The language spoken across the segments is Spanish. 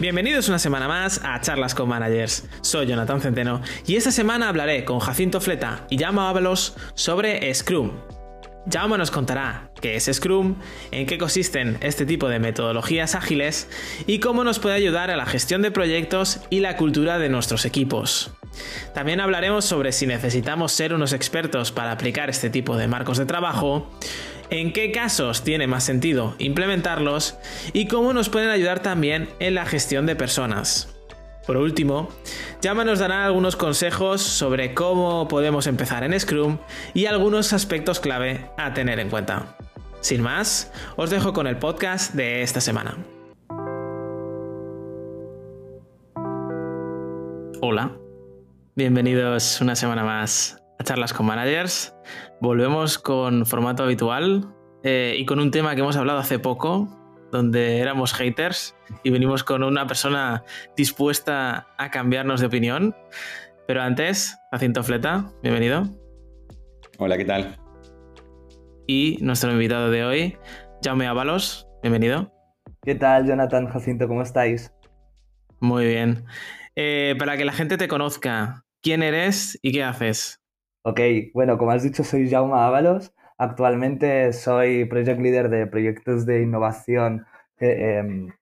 Bienvenidos una semana más a Charlas con Managers. Soy Jonathan Centeno y esta semana hablaré con Jacinto Fleta y Jaume Ábalos sobre Scrum. Jaume nos contará qué es Scrum, en qué consisten este tipo de metodologías ágiles y cómo nos puede ayudar a la gestión de proyectos y la cultura de nuestros equipos. También hablaremos sobre si necesitamos ser unos expertos para aplicar este tipo de marcos de trabajo, en qué casos tiene más sentido implementarlos y cómo nos pueden ayudar también en la gestión de personas. Por último, Yama nos dará algunos consejos sobre cómo podemos empezar en Scrum y algunos aspectos clave a tener en cuenta. Sin más, os dejo con el podcast de esta semana. Hola, bienvenidos una semana más a Charlas con Managers. Volvemos con formato habitual eh, y con un tema que hemos hablado hace poco, donde éramos haters y venimos con una persona dispuesta a cambiarnos de opinión. Pero antes, Jacinto Fleta, bienvenido. Hola, ¿qué tal? Y nuestro invitado de hoy, Jaume Ábalos, bienvenido. ¿Qué tal, Jonathan, Jacinto? ¿Cómo estáis? Muy bien. Eh, para que la gente te conozca, ¿quién eres y qué haces? Ok, bueno, como has dicho, soy Jaume Ábalos. Actualmente soy project leader de proyectos de innovación em,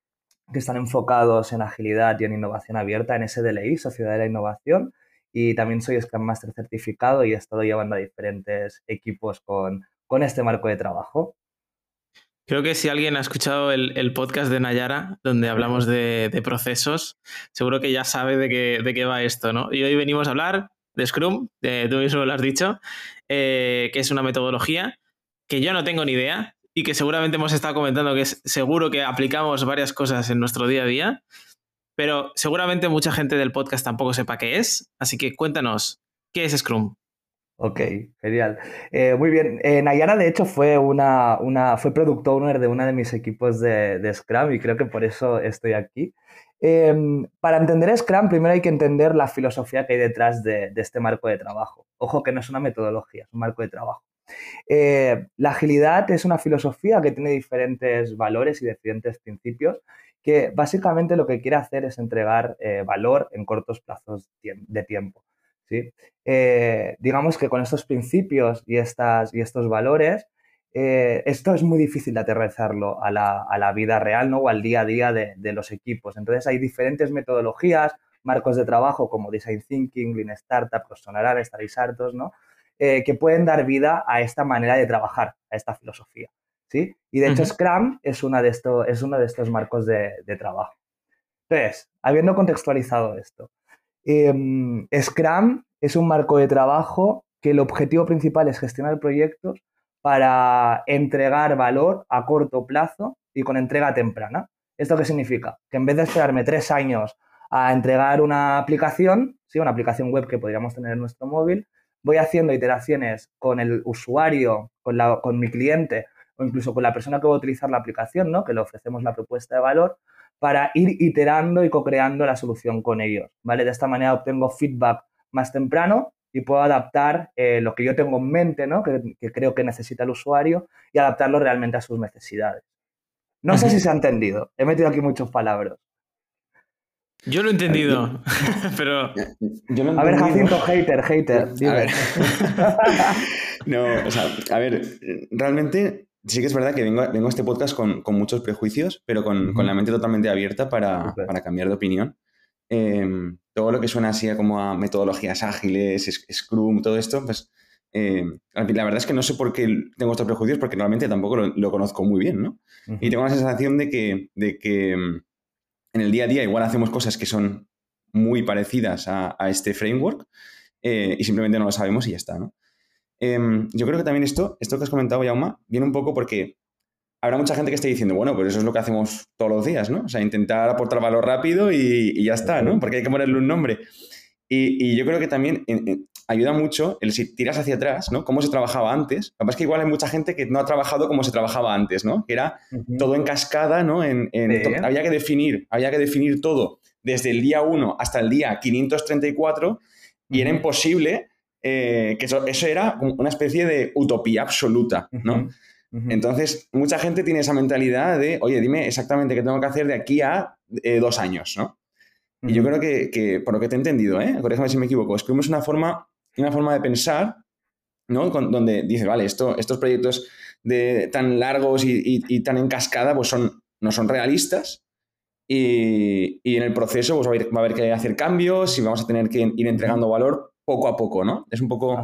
que, están enfocados en agilidad y en innovación abierta en SDLI, Sociedad de la Innovación. Y también soy Scrum Master certificado y he estado llevando a diferentes equipos con, con este marco de trabajo. Creo que si alguien ha escuchado el, podcast de Nayara, donde hablamos de, procesos, seguro que ya sabe de qué, de qué va esto, ¿no? Y hoy venimos a hablar de Scrum, tú mismo lo has dicho, eh, que es una metodología que yo no tengo ni idea y que seguramente hemos estado comentando que es seguro que aplicamos varias cosas en nuestro día a día, pero seguramente mucha gente del podcast tampoco sepa qué es, así que cuéntanos, ¿qué es Scrum? Ok, genial. Eh, muy bien. Eh, Nayara, de hecho, fue, una, una, fue product owner de uno de mis equipos de, de Scrum y creo que por eso estoy aquí. Em, para entender Scrum, primero hay que entender la filosofía que hay detrás de, este marco de trabajo. Ojo que no es una metodología, es un marco de trabajo. Eh, la agilidad es una filosofía que tiene diferentes valores y diferentes principios que básicamente lo que quiere hacer es entregar eh, valor en cortos plazos de tiempo. ¿sí? Eh, digamos que con estos principios y, estas, y estos valores eh, esto es muy difícil de aterrizarlo a la, vida real ¿no? o al día a día de, los equipos. Entonces hay diferentes metodologías, marcos de trabajo como Design Thinking, Lean Startup, los sonarán, estaréis hartos, ¿no? Eh, que pueden dar vida a esta manera de trabajar, a esta filosofía. ¿sí? Y de hecho Scrum es, una de esto, es uno de estos marcos de, trabajo. Entonces, habiendo contextualizado esto, em, Scrum es un marco de trabajo que el objetivo principal es gestionar proyectos para entregar valor a corto plazo y con entrega temprana. ¿Esto qué significa? Que en vez de esperarme tres años a entregar una aplicación, ¿sí? una aplicación web que podríamos tener en nuestro móvil, voy haciendo iteraciones con el usuario, con, la, con mi cliente o incluso con la persona que va a utilizar la aplicación, ¿no? que le ofrecemos la propuesta de valor, para ir iterando y co-creando la solución con ellos. ¿vale? De esta manera obtengo feedback más temprano y puedo adaptar eh, lo que yo tengo en mente, ¿no? que, creo que necesita el usuario, y adaptarlo realmente a sus necesidades. No sé si se ha entendido. He metido aquí muchos palabras. Yo lo he entendido, pero... a ver, Jacinto, hater, hater. no, o sea, a ver, realmente sí que es verdad que vengo, vengo a este podcast con, muchos prejuicios, pero con, la mente totalmente abierta para, para cambiar de opinión. Em, todo lo que suena así como a metodologías ágiles, Scrum, todo esto, pues em, la verdad es que no sé por qué tengo estos prejuicios porque realmente tampoco lo, conozco muy bien, ¿no? Y tengo la sensación de que, de que em, en el día a día igual hacemos cosas que son muy parecidas a, este framework eh, y simplemente no lo sabemos y ya está, ¿no? yo creo que también esto, esto que has comentado, Yauma, viene un poco porque habrá mucha gente que esté diciendo, bueno, pues eso es lo que hacemos todos los días, ¿no? O sea, intentar aportar valor rápido y, ya está, ¿no? Porque hay que ponerle un nombre. Y, yo creo que también ayuda mucho el si tiras hacia atrás, ¿no? Cómo se trabajaba antes. Lo que pasa es que igual hay mucha gente que no ha trabajado como se trabajaba antes, ¿no? Que era todo en cascada, ¿no? En, había que definir, había que definir todo desde el día 1 hasta el día 534 y era imposible eh, que eso, era una especie de utopía absoluta, ¿no? Entonces, mucha gente tiene esa mentalidad de, oye, dime exactamente qué tengo que hacer de aquí a eh, dos años, ¿no? Y yo creo que, por lo que te he entendido, ¿eh? corrígeme si me equivoco, Scrum es una forma, una forma de pensar, ¿no? donde dices, vale, esto, estos proyectos de, tan largos y, tan en cascada, pues son, no son realistas. Y, en el proceso pues va, a haber, que hacer cambios y vamos a tener que ir entregando valor poco a poco, ¿no? Es un poco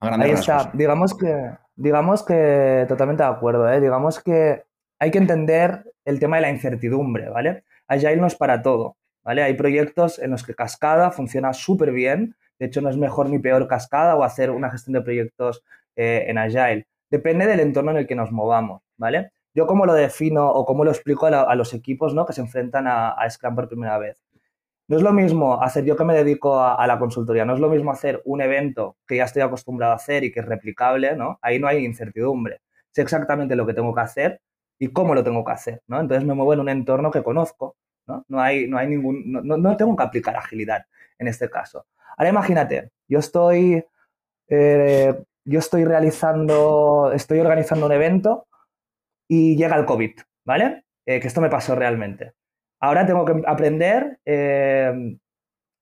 Ahí está. Digamos que, digamos que totalmente de acuerdo, ¿eh? Digamos que hay que entender el tema de la incertidumbre, ¿vale? Agile no es para todo, ¿vale? Hay proyectos en los que Cascada funciona súper bien. De hecho, no es mejor ni peor Cascada o hacer una gestión de proyectos eh, en Agile. Depende del entorno en el que nos movamos, ¿vale? Yo cómo lo defino o cómo lo explico a, los equipos ¿no? que se enfrentan a, a Scrum por primera vez. No es lo mismo hacer, yo que me dedico a, la consultoría, no es lo mismo hacer un evento que ya estoy acostumbrado a hacer y que es replicable, ¿no? Ahí no hay incertidumbre. Sé exactamente lo que tengo que hacer y cómo lo tengo que hacer, ¿no? Entonces me muevo en un entorno que conozco, ¿no? No hay, no hay ningún, no, no tengo que aplicar agilidad en este caso. Ahora imagínate, yo estoy, eh, yo estoy realizando, estoy organizando un evento y llega el COVID, ¿vale? Eh, que esto me pasó realmente. Ahora tengo que aprender eh,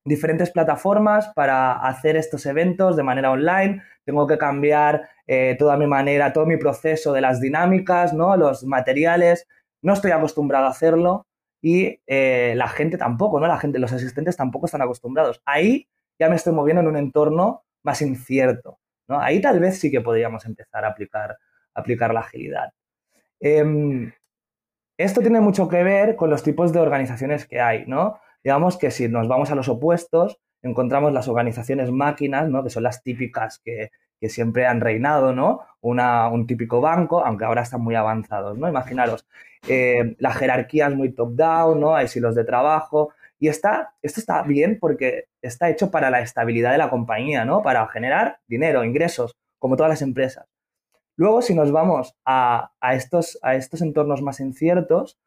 diferentes plataformas para hacer estos eventos de manera online. Tengo que cambiar eh, toda mi manera, todo mi proceso de las dinámicas, ¿no? los materiales. No estoy acostumbrado a hacerlo y eh, la gente tampoco, ¿no? La gente, los asistentes tampoco están acostumbrados. Ahí ya me estoy moviendo en un entorno más incierto. ¿no? Ahí tal vez sí que podríamos empezar a aplicar, aplicar la agilidad. Em, esto tiene mucho que ver con los tipos de organizaciones que hay, ¿no? Digamos que si nos vamos a los opuestos, encontramos las organizaciones máquinas, ¿no? Que son las típicas que, siempre han reinado, ¿no? un típico banco, aunque ahora están muy avanzados, ¿no? Imaginaros, eh, la jerarquía es muy top-down, ¿no? Hay silos de trabajo. Y está, esto está bien porque está hecho para la estabilidad de la compañía, ¿no? Para generar dinero, ingresos, como todas las empresas. Luego, si nos vamos a, estos, a estos, entornos más inciertos,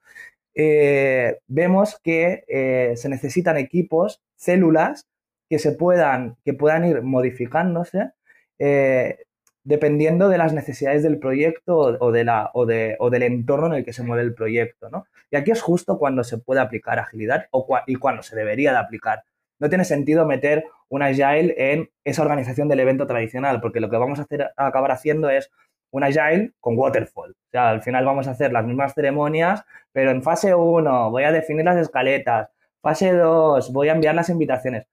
eh, vemos que eh, se necesitan equipos, células, que se puedan, que puedan ir modificándose eh, dependiendo de las necesidades del proyecto o, de la, o, del entorno en el que se mueve el proyecto. Y aquí es justo cuando se puede aplicar agilidad o y cuando se debería de aplicar. No tiene sentido meter un agile en esa organización del evento tradicional, porque lo que vamos a, hacer, a acabar haciendo es un agile con waterfall. Al final vamos a hacer las mismas ceremonias, pero en fase 1 voy a definir las escaletas, fase 2 voy a enviar las invitaciones.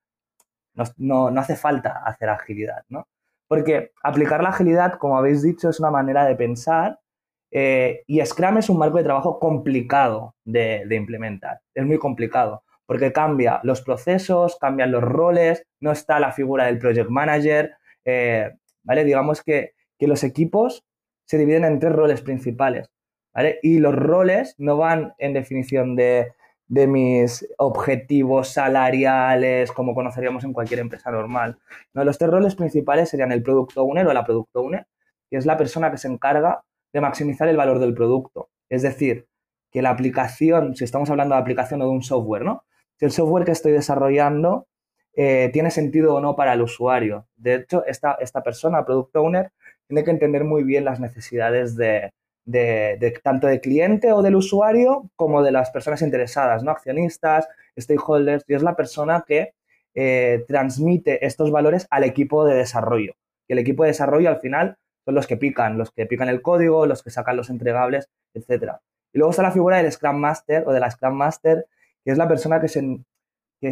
No, hace falta hacer agilidad, ¿no? Porque aplicar la agilidad, como habéis dicho, es una manera de pensar eh, y Scrum es un marco de trabajo complicado de, implementar. Es muy complicado porque cambia los procesos, cambian los roles, no está la figura del project manager, eh, ¿vale? Digamos que, los equipos se dividen en tres roles principales. Y los roles no van en definición de, mis objetivos salariales, como conoceríamos en cualquier empresa normal. No, los tres roles principales serían el producto owner o la producto owner, que es la persona que se encarga de maximizar el valor del producto. Es decir, que la aplicación, si estamos hablando de aplicación o de un software, ¿no? Si el software que estoy desarrollando eh, tiene sentido o no para el usuario. De hecho, esta, esta persona, product owner, tiene que entender muy bien las necesidades de, tanto del cliente o del usuario como de las personas interesadas, ¿no? Accionistas, stakeholders, y es la persona que eh, transmite estos valores al equipo de desarrollo. Y el equipo de desarrollo al final son los que pican, los que pican el código, los que sacan los entregables, etc. Y luego está la figura del Scrum Master o de la Scrum Master, que es la persona que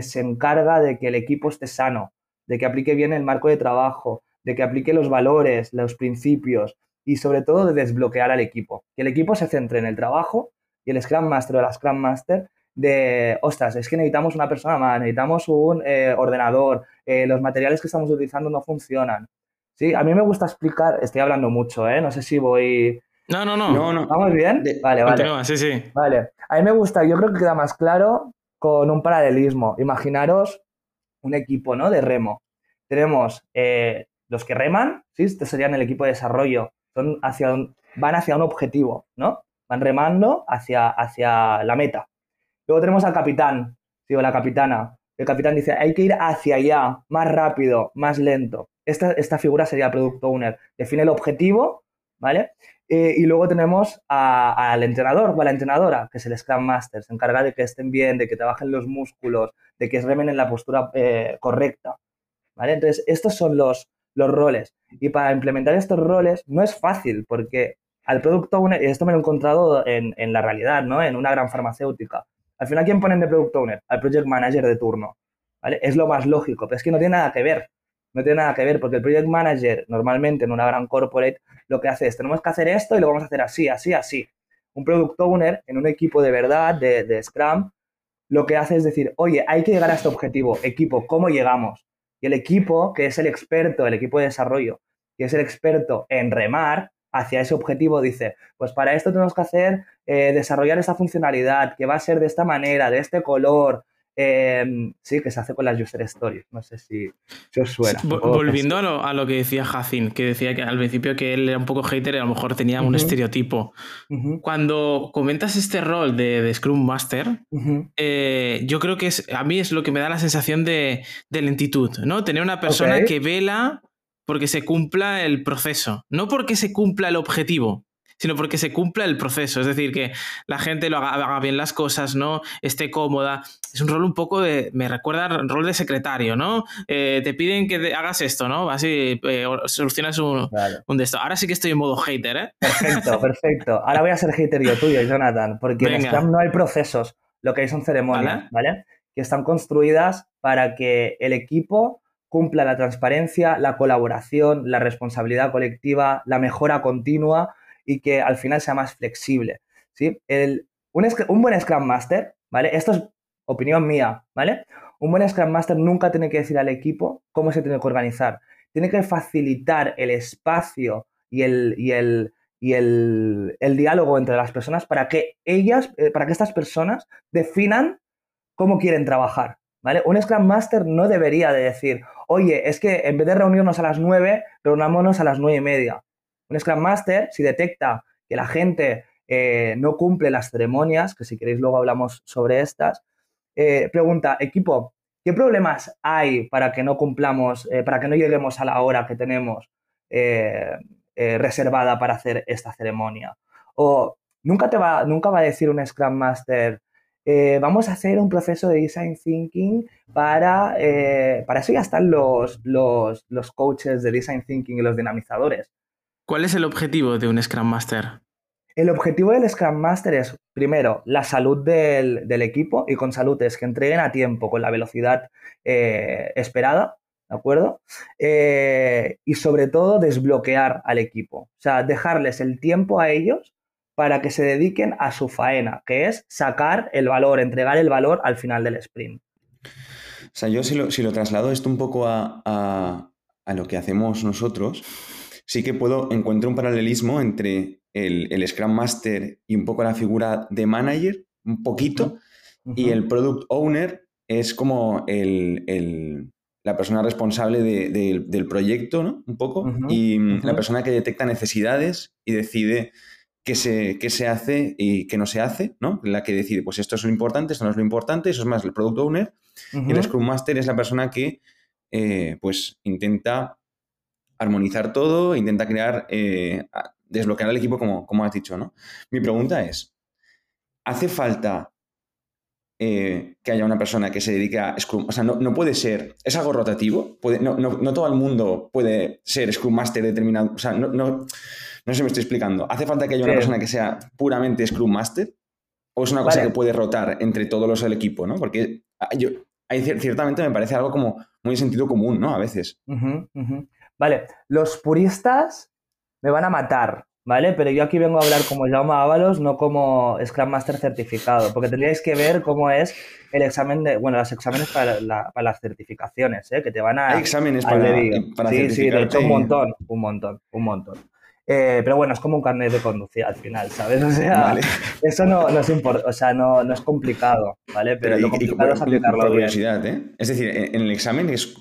se encarga de que el equipo esté sano, de que aplique bien el marco de trabajo, de que aplique los valores, los principios y sobre todo de desbloquear al equipo. Que el equipo se centre en el trabajo y el Scrum Master o la Scrum Master de, ostras, es que necesitamos una persona más, necesitamos un eh, ordenador, eh, los materiales que estamos utilizando no funcionan. Sí, a mí me gusta explicar, estoy hablando mucho, ¿eh? No sé si voy... No, no, no. no, ¿Vamos bien? vale, vale. sí, sí. Vale. A mí me gusta, yo creo que queda más claro con un paralelismo. Imaginaros un equipo, ¿no? De remo. Tenemos eh, los que reman, ¿sí? Este serían el equipo de desarrollo, son hacia van hacia un objetivo, ¿no? Van remando hacia, hacia la meta. Luego tenemos al capitán, digo, la capitana. El capitán dice, hay que ir hacia allá, más rápido, más lento. Esta, esta figura sería Product Owner. Define el objetivo, ¿vale? Eh, y luego tenemos al entrenador o a la entrenadora, que es el Scrum Master, se encarga de que estén bien, de que trabajen los músculos, de que remen en la postura eh, correcta, ¿vale? Entonces, estos son los, los roles. Y para implementar estos roles no es fácil, porque al producto owner, y esto me lo he encontrado en, en la realidad, ¿no? En una gran farmacéutica. Al final, ¿quién ponen de product owner? Al project manager de turno, ¿vale? Es lo más lógico, pero es que no tiene nada que ver no tiene nada que ver, porque el project manager normalmente en una gran corporate lo que hace es, tenemos que hacer esto y lo vamos a hacer así, así, así. Un product owner en un equipo de verdad, de, Scrum, lo que hace es decir, oye, hay que llegar a este objetivo, equipo, ¿cómo llegamos? Y el equipo, que es el experto, el equipo de desarrollo, que es el experto en remar hacia ese objetivo, dice, pues para esto tenemos que hacer, eh, desarrollar esta funcionalidad, que va a ser de esta manera, de este color, Em, sí, que se hace con las user stories. No sé si, os suena. volviendo a lo, que decía Jacin, que decía que al principio que él era un poco hater y a lo mejor tenía un estereotipo. Cuando comentas este rol de, Scrum Master, eh, yo creo que es, a mí es lo que me da la sensación de, lentitud, ¿no? Tener una persona que vela porque se cumpla el proceso, no porque se cumpla el objetivo sino porque se cumpla el proceso. Es decir, que la gente lo haga, bien las cosas, ¿no? Esté cómoda. Es un rol un poco de. Me recuerda al rol de secretario, ¿no? Eh, te piden que hagas esto, ¿no? Así eh, solucionas un, de esto. Ahora sí que estoy en modo hater, ¿eh? Perfecto, perfecto. Ahora voy a ser hater yo tuyo, Jonathan, porque en Scrum no hay procesos. Lo que hay son ceremonias, ¿vale? Que están construidas para que el equipo cumpla la transparencia, la colaboración, la responsabilidad colectiva, la mejora continua y que al final sea más flexible. ¿sí? El, un, buen Scrum Master, ¿vale? Esto es opinión mía, ¿vale? Un buen Scrum Master nunca tiene que decir al equipo cómo se tiene que organizar. Tiene que facilitar el espacio y el, y el, y el, el diálogo entre las personas para que ellas, eh, para que estas personas definan cómo quieren trabajar. ¿Vale? Un Scrum Master no debería de decir, oye, es que en vez de reunirnos a las 9, reunámonos a las nueve y media. Un Scrum Master, si detecta que la gente eh, no cumple las ceremonias, que si queréis luego hablamos sobre estas, eh, pregunta, equipo, ¿qué problemas hay para que no cumplamos, eh, para que no lleguemos a la hora que tenemos reservada para hacer esta ceremonia? O nunca, te va, nunca va a decir un Scrum Master, vamos a hacer un proceso de design thinking para, para eso ya están los, los, los coaches de design thinking y los dinamizadores. ¿Cuál es el objetivo de un Scrum Master? El objetivo del Scrum Master es, primero, la salud del, equipo y con salud es que entreguen a tiempo con la velocidad eh, esperada, ¿de acuerdo? Eh, y sobre todo desbloquear al equipo, o sea, dejarles el tiempo a ellos para que se dediquen a su faena, que es sacar el valor, entregar el valor al final del sprint. O sea, yo si lo, traslado esto un poco a, a lo que hacemos nosotros, sí que puedo, encuentro un paralelismo entre el, Scrum Master y un poco la figura de manager, un poquito, y el Product Owner es como la persona responsable del proyecto, ¿no? Un poco, y la persona que detecta necesidades y decide qué se, qué se hace y qué no se hace, ¿no? La que decide, pues esto es lo importante, esto no es lo importante, eso es más el Product Owner, y el Scrum Master es la persona que, eh, pues, intenta armonizar todo, intenta crear, eh, desbloquear al equipo como, como has dicho, ¿no? Mi pregunta es, ¿hace falta eh, que haya una persona que se dedique a Scrum? O sea, no, puede ser, es algo rotativo, puede, no, todo el mundo puede ser Scrum Master determinado, o sea, no, no, sé si me estoy explicando. ¿Hace falta que haya una persona que sea puramente Scrum Master? ¿O es una cosa que puede rotar entre todos los del equipo, ¿no? Porque ah, yo, ciertamente me parece algo como muy sentido común, ¿no? A veces. Vale, los puristas me van a matar, ¿vale? Pero yo aquí vengo a hablar como Jaume Ábalos, no como Scrum Master certificado, porque tendríais que ver cómo es el examen de, bueno, los exámenes para, las certificaciones, ¿eh? Que te van a... Hay exámenes para, para Sí, sí, de hecho un montón, un montón, un montón. Eh, pero bueno, es como un carnet de conducir al final, ¿sabes? O sea, eso no, no es o sea, no, no, es complicado, ¿vale? Pero, lo complicado es aplicarlo curiosidad, ¿eh? Es decir, en el examen es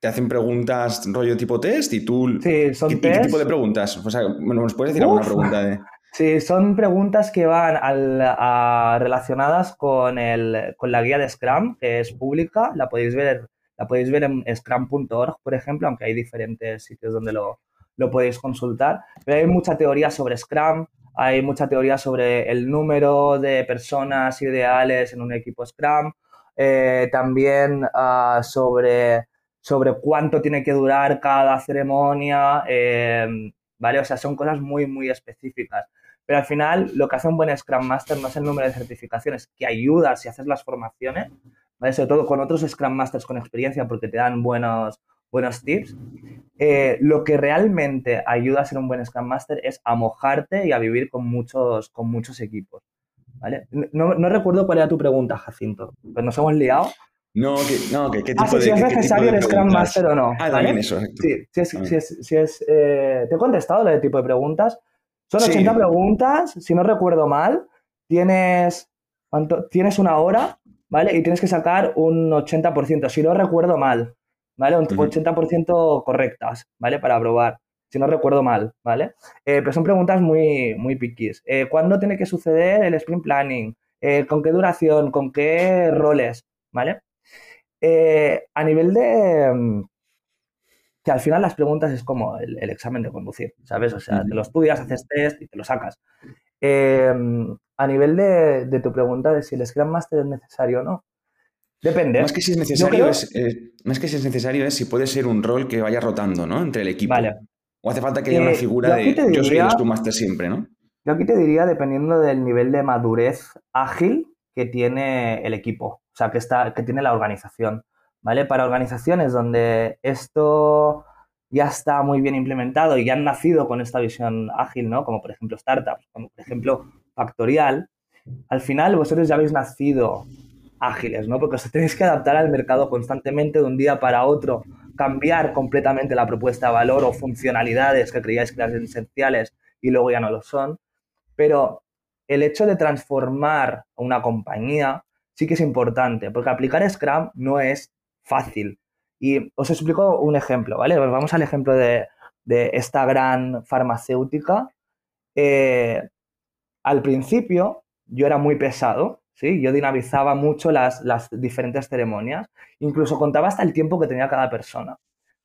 te hacen preguntas rollo tipo test y tú... Sí, son ¿qué, ¿qué tipo de preguntas? O sea, bueno, ¿nos puedes decir alguna pregunta de...? Sí, son preguntas que van al, relacionadas con, el, con la guía de Scrum, que es pública, la podéis ver, la podéis ver en scrum.org, por ejemplo, aunque hay diferentes sitios donde lo, lo podéis consultar. Pero hay mucha teoría sobre Scrum, hay mucha teoría sobre el número de personas ideales en un equipo Scrum, eh, también ah, sobre, sobre cuánto tiene que durar cada ceremonia, em, ¿vale? O sea, son cosas muy, muy específicas. Pero al final, lo que hace un buen Scrum Master no es el número de certificaciones, que ayuda si haces las formaciones, ¿vale? Sobre todo con otros Scrum Masters con experiencia porque te dan buenos, buenos tips. Eh, lo que realmente ayuda a ser un buen Scrum Master es a mojarte y a vivir con muchos, con muchos equipos. ¿vale? No, no recuerdo cuál era tu pregunta, Jacinto. Pues nos hemos liado. No, que, no, que qué ah, tipo de, si es necesario el Scrum Master o no. Ah, también eso. Sí, si es, si es, si es eh, te he contestado lo de tipo de preguntas. Son 80 preguntas, si no recuerdo mal. Tienes, ¿cuánto? tienes una hora, ¿vale? Y tienes que sacar un 80%, si no recuerdo mal. ¿vale? Un 80% correctas, ¿vale? Para probar, si no recuerdo mal, ¿vale? Eh, pero son preguntas muy, muy piquis. Eh, ¿Cuándo tiene que suceder el sprint planning? Eh, ¿Con qué duración? ¿Con qué roles? ¿Vale? A nivel de... Mm, que al final las preguntas es como el, examen de conducir, ¿sabes? O sea, te lo estudias, haces test y te lo sacas. a nivel de, de, tu pregunta de si el Scrum Master es necesario o no, Depende. Más que si es necesario, es, eh, más que si es necesario es si puede ser un rol que vaya rotando, ¿no? Entre el equipo. Vale. O hace falta que haya una eh, figura de yo soy el Scrum Master siempre, ¿no? Yo aquí te diría, dependiendo del nivel de madurez ágil que tiene el equipo, sea, que, está, que tiene la organización, ¿vale? Para organizaciones donde esto ya está muy bien implementado y ya han nacido con esta visión ágil, ¿no? Como por ejemplo startups, como por ejemplo Factorial, al final vosotros ya habéis nacido ágiles, ¿no? Porque os tenéis que adaptar al mercado constantemente de un día para otro, cambiar completamente la propuesta de valor o funcionalidades que creíais que eran esenciales y luego ya no lo son. Pero el hecho de transformar una compañía sí que es importante, porque aplicar Scrum no es fácil. Y os explico un ejemplo, ¿vale? Vamos al ejemplo de, esta gran farmacéutica. Eh, al principio yo era muy pesado ¿sí? Yo dinamizaba mucho las, diferentes ceremonias, incluso contaba hasta el tiempo que tenía cada persona,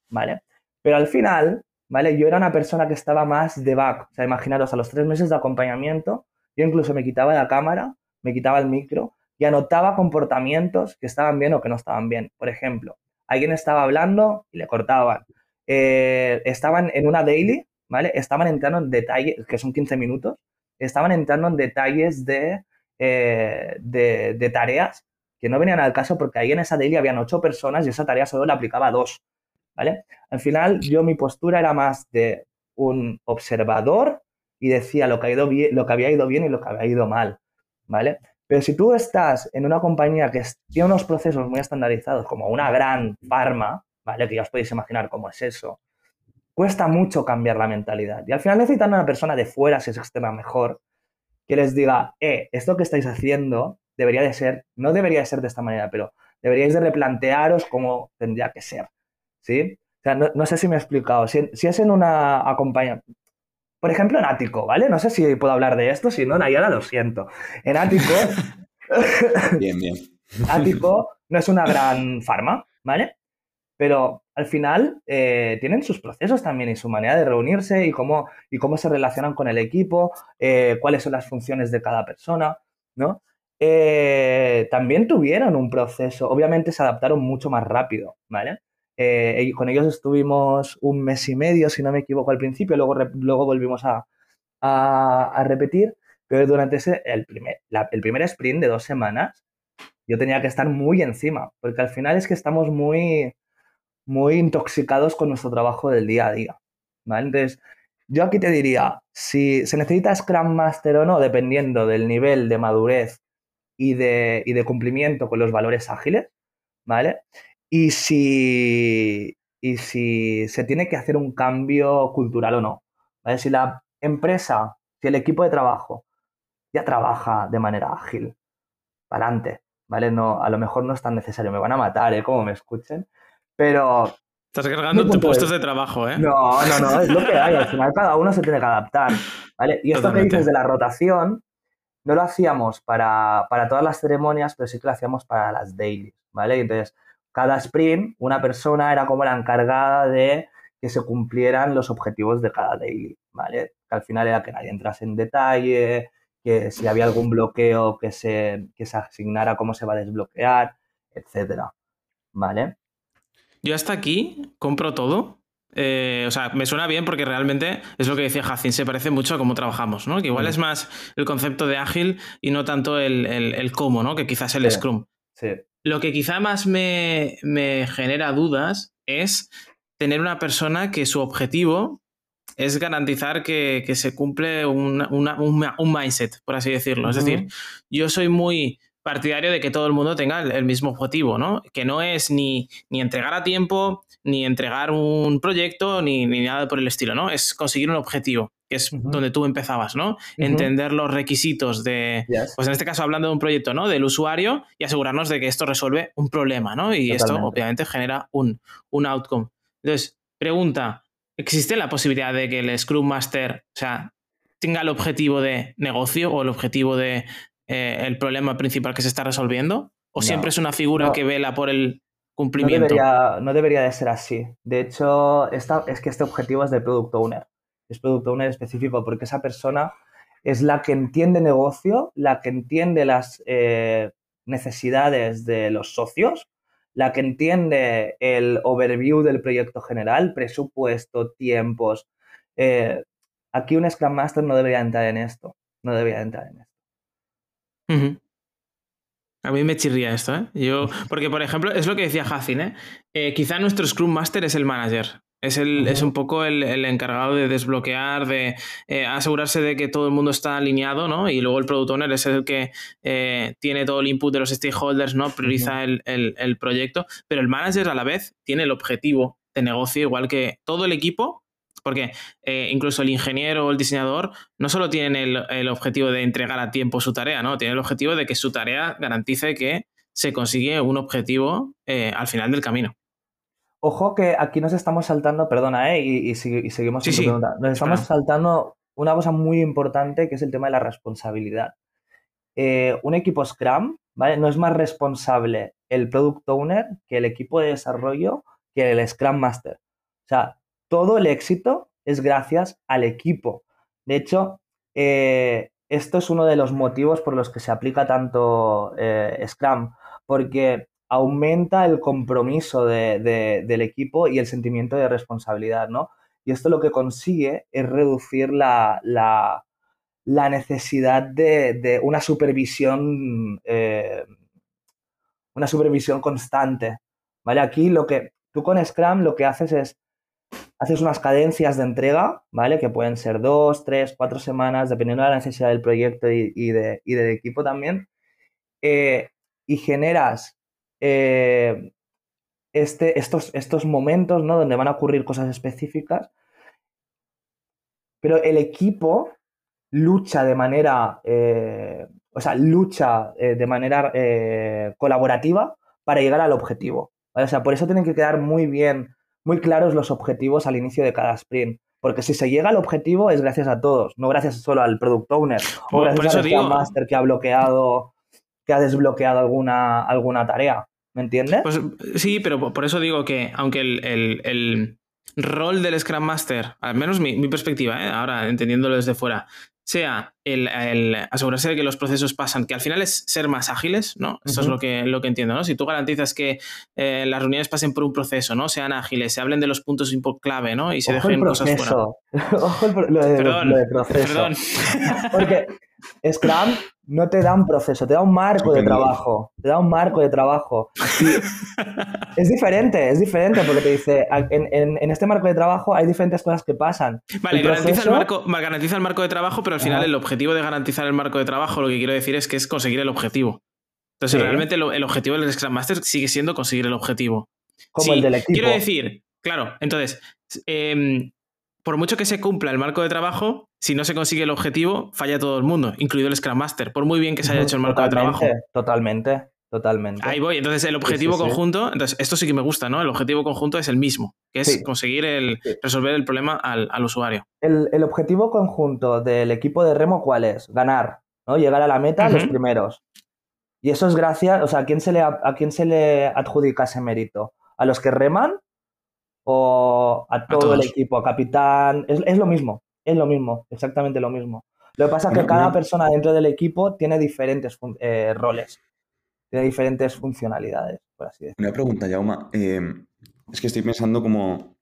¿vale? Pero al final, ¿vale? Yo era una persona que estaba más de back, o sea, imaginaros, a los tres meses de acompañamiento, yo incluso me quitaba la cámara, me quitaba el micro y anotaba comportamientos que estaban bien o que no estaban bien. Por ejemplo, alguien estaba hablando y le cortaban. Eh, estaban en una daily, ¿vale? Estaban entrando en detalles, que son 15 minutos, estaban entrando en detalles de eh, de, tareas que no venían al caso porque ahí en esa daily habían ocho personas y esa tarea solo la aplicaba a dos, ¿vale? Al final yo mi postura era más de un observador y decía lo que, ha ido bien, lo que había ido bien y lo que había ido mal, ¿vale? Pero si tú estás en una compañía que tiene unos procesos muy estandarizados, como una gran farma, ¿vale? Que ya os podéis imaginar cómo es eso, cuesta mucho cambiar la mentalidad. Y al final necesitan una persona de fuera, si es externa mejor, que les diga, eh, esto que estáis haciendo debería de ser, no debería de ser de esta manera, pero deberíais de replantearos cómo tendría que ser, ¿sí? O sea, no, sé si me he explicado. Si, es en una acompaña, por ejemplo, en Ático, ¿vale? No sé si puedo hablar de esto, si no, Nayara, lo siento. En Ático... bien, bien. Ático no es una gran farma, ¿vale? Pero al final eh, tienen sus procesos también y su manera de reunirse y cómo, y cómo se relacionan con el equipo, eh, cuáles son las funciones de cada persona, ¿no? Eh, también tuvieron un proceso, obviamente se adaptaron mucho más rápido, ¿vale? Y con ellos estuvimos un mes y medio, si no me equivoco, al principio, luego, luego volvimos a, repetir, pero durante ese, el primer, el primer sprint de dos semanas, yo tenía que estar muy encima, porque al final es que estamos muy, muy intoxicados con nuestro trabajo del día a día. Entonces, yo aquí te diría, si se necesita Scrum Master o no, dependiendo del nivel de madurez y de, de cumplimiento con los valores ágiles, ¿vale? Y si, y si se tiene que hacer un cambio cultural o no. ¿vale? Si la empresa, si el equipo de trabajo ya trabaja de manera ágil, para adelante, ¿vale? No, a lo mejor no es tan necesario, me van a matar, ¿eh? Como me escuchen, pero... Estás cargando tus puestos de trabajo, ¿eh? No, no, no, es lo que hay. Al final cada uno se tiene que adaptar, ¿vale? Y esto que dices de la rotación, no lo hacíamos para, todas las ceremonias, pero sí que lo hacíamos para las dailies, ¿vale? Entonces, cada sprint, una persona era como la encargada de que se cumplieran los objetivos de cada daily, ¿vale? Que al final era que nadie entrase en detalle, que si había algún bloqueo que se, que se asignara cómo se va a desbloquear, etcétera, ¿vale? Yo hasta aquí compro todo. Eh, o sea, me suena bien porque realmente es lo que decía Jacin, se parece mucho a cómo trabajamos, ¿no? Que igual es más el concepto de ágil y no tanto el, cómo, ¿no? Que quizás el Scrum. Sí. Lo que quizá más me, genera dudas es tener una persona que su objetivo es garantizar que, se cumple un, un, mindset, por así decirlo. Es decir, yo soy muy partidario de que todo el mundo tenga el, mismo objetivo, ¿no? Que no es ni, ni, entregar a tiempo, ni entregar un proyecto, ni, nada por el estilo, ¿no? Es conseguir un objetivo, que es donde tú empezabas, ¿no? Entender los requisitos de, pues en este caso hablando de un proyecto, ¿no? Del usuario y asegurarnos de que esto resuelve un problema, ¿no? Y esto obviamente genera un, un outcome. Entonces, pregunta, ¿existe la posibilidad de que el Scrum Master, o sea, tenga el objetivo de negocio o el objetivo de eh, el problema principal que se está resolviendo? ¿O siempre es una figura que vela por el cumplimiento? No debería, de ser así. De hecho, esta, es que este objetivo es del Product Owner. Es Product Owner específico porque esa persona es la que entiende negocio, la que entiende las eh, necesidades de los socios, la que entiende el overview del proyecto general, presupuesto, tiempos. Eh, aquí un Scrum Master no debería entrar en esto. No debería entrar en esto. A mí me chirría esto, ¿eh? Yo, porque, por ejemplo, es lo que decía Hacin, ¿eh? quizá nuestro Scrum Master es el manager. Es, el, es un poco el, encargado de desbloquear, de eh, asegurarse de que todo el mundo está alineado, ¿no? Y luego el Product Owner es el que eh, tiene todo el input de los stakeholders, ¿no? Prioriza el, el, proyecto. Pero el manager a la vez tiene el objetivo de negocio, igual que todo el equipo, porque eh, incluso el ingeniero o el diseñador no solo tienen el, objetivo de entregar a tiempo su tarea, ¿no? Tienen el objetivo de que su tarea garantice que se consigue un objetivo al final del camino. Ojo que aquí nos estamos saltando, perdona, ¿eh? y, seguimos sí, pregunta. Nos estamos saltando una cosa muy importante que es el tema de la responsabilidad. Eh, un equipo Scrum, ¿vale? No es más responsable el Product Owner que el equipo de desarrollo que el Scrum Master. O sea, todo el éxito es gracias al equipo. De hecho, eh, esto es uno de los motivos por los que se aplica tanto eh, Scrum, porque aumenta el compromiso del equipo y el sentimiento de responsabilidad, ¿no? Y esto lo que consigue es reducir la, necesidad de, una supervisión, eh, una supervisión constante, ¿vale? Aquí lo que, tú con Scrum lo que haces es haces unas cadencias de entrega, ¿vale? Que pueden ser dos, tres, cuatro semanas, dependiendo de la necesidad del proyecto y, del equipo también. Eh, y generas eh, este, estos, estos momentos, ¿no? Donde van a ocurrir cosas específicas. Pero el equipo lucha de manera, eh, o sea, lucha de manera colaborativa para llegar al objetivo. O sea, por eso tienen que quedar muy bien muy claros los objetivos al inicio de cada sprint. Porque si se llega al objetivo es gracias a todos, no gracias solo al product owner o gracias al master que ha bloqueado, que ha desbloqueado alguna, alguna tarea. ¿Me entiendes? Pues sí, pero por eso digo que aunque el, rol del Scrum Master, al menos mi, mi perspectiva, ¿eh? ahora entendiéndolo desde fuera, sea el, asegurarse de que los procesos pasan, que al final es ser más ágiles, ¿no? Esto es lo que, lo que entiendo, ¿no? Si tú garantizas que eh, las reuniones pasen por un proceso, ¿no? Sean ágiles, se hablen de los puntos clave, ¿no? Y se dejen cosas fuera. Ojo lo, de, lo de proceso. Perdón. Porque Scrum no te da un proceso, te da un marco de trabajo. Te da un marco de trabajo. es diferente, es diferente porque te dice, en, este marco de trabajo hay diferentes cosas que pasan. Vale, garantiza, el marco, garantiza el marco de trabajo, pero al final el objetivo de garantizar el marco de trabajo, lo que quiero decir es que es conseguir el objetivo. Entonces, realmente el objetivo del Scrum Master sigue siendo conseguir el objetivo. Como el del equipo. Quiero decir, claro, entonces, em, por mucho que se cumpla el marco de trabajo, si no se consigue el objetivo, falla todo el mundo, incluido el Scrum Master, por muy bien que se haya hecho el marco de trabajo. Totalmente, totalmente. Ahí voy. Entonces, el objetivo conjunto, entonces, esto sí que me gusta, ¿no? El objetivo conjunto es el mismo, que es conseguir el, resolver el problema al, usuario. El, objetivo conjunto del equipo de remo, ¿cuál es? Ganar, ¿no? Llegar a la meta los primeros. Y eso es gracias, o sea, ¿a quién, se le, ¿a quién se le adjudica ese mérito? ¿A los que reman o a todo el equipo, a capitán, es, lo mismo, es lo mismo, exactamente lo mismo. Lo que pasa es que cada persona dentro del equipo tiene diferentes eh, roles, tiene diferentes funcionalidades, por así decirlo. Una pregunta, Jauma. Eh, es que estoy pensando como,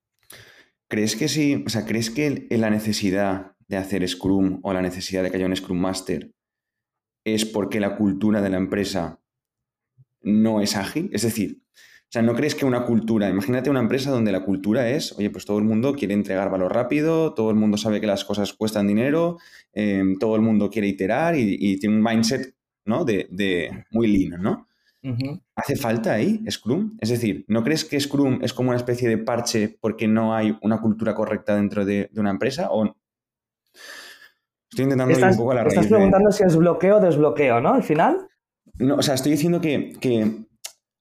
¿crees que sí, o sea, crees que la necesidad de hacer Scrum o la necesidad de que haya un Scrum Master es porque la cultura de la empresa no es ágil? Es decir, o sea, ¿no crees que una cultura, imagínate una empresa donde la cultura es, oye, pues todo el mundo quiere entregar valor rápido, todo el mundo sabe que las cosas cuestan dinero, em, todo el mundo quiere iterar y, tiene un mindset, ¿no? De, muy lean, ¿no? ¿Hace falta ahí Scrum? Es decir, ¿no crees que Scrum es como una especie de parche porque no hay una cultura correcta dentro de, una empresa? ¿O Estoy intentando ir un poco a la raíz. Estás preguntando si es bloqueo o desbloqueo, ¿no? Al final. No, o sea, estoy diciendo que,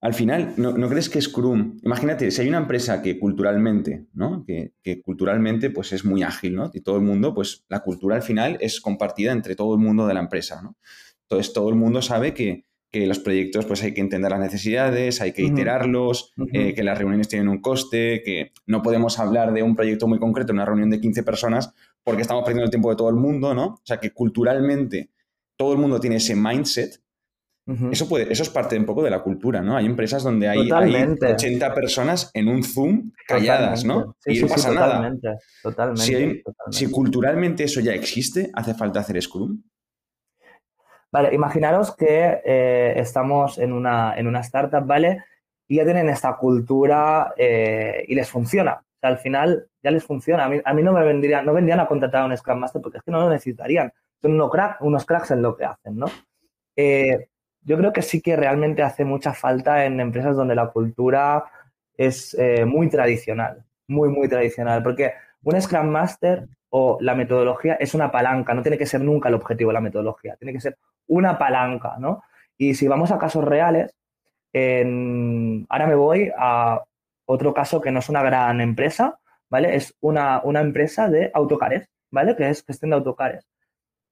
al final, ¿no, crees que Scrum? Imagínate, si hay una empresa que culturalmente, ¿no? Que, culturalmente pues es muy ágil, ¿no? Y todo el mundo, pues la cultura al final es compartida entre todo el mundo de la empresa, ¿no? Entonces todo el mundo sabe que, los proyectos pues hay que entender las necesidades, hay que iterarlos, eh, que las reuniones tienen un coste, que no podemos hablar de un proyecto muy concreto en una reunión de 15 personas porque estamos perdiendo el tiempo de todo el mundo, ¿no? O sea, que culturalmente todo el mundo tiene ese mindset. Eso, puede, eso es parte un poco de la cultura, ¿no? Hay empresas donde hay, 80 personas en un Zoom calladas, ¿no? y no pasa nada. Totalmente, si, culturalmente eso ya existe, ¿hace falta hacer Scrum? Vale, imaginaros que eh, estamos en una, en una startup, ¿vale? Y ya tienen esta cultura eh, y les funciona al final ya les funciona. A mí, no me vendrían, no vendrían a contratar a un Scrum Master porque es que no lo necesitarían. Son unos, crack, unos cracks en lo que hacen, ¿no? Eh, yo creo que sí que realmente hace mucha falta en empresas donde la cultura es eh, muy tradicional, muy, muy tradicional, porque un Scrum Master o la metodología es una palanca, no tiene que ser nunca el objetivo de la metodología, tiene que ser una palanca, ¿no? Y si vamos a casos reales, ahora me voy a otro caso que no es una gran empresa, ¿vale? Es una, empresa de autocares, ¿vale? Que es gestión de autocares.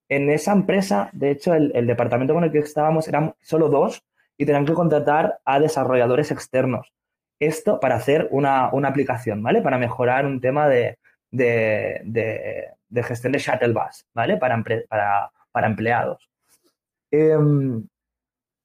En esa empresa, de hecho, el, departamento con el que estábamos eran solo dos y tenían que contratar a desarrolladores externos. Esto para hacer una, aplicación, ¿vale? Para mejorar un tema de, gestión de shuttle bus, ¿vale? Para, para, empleados. Em,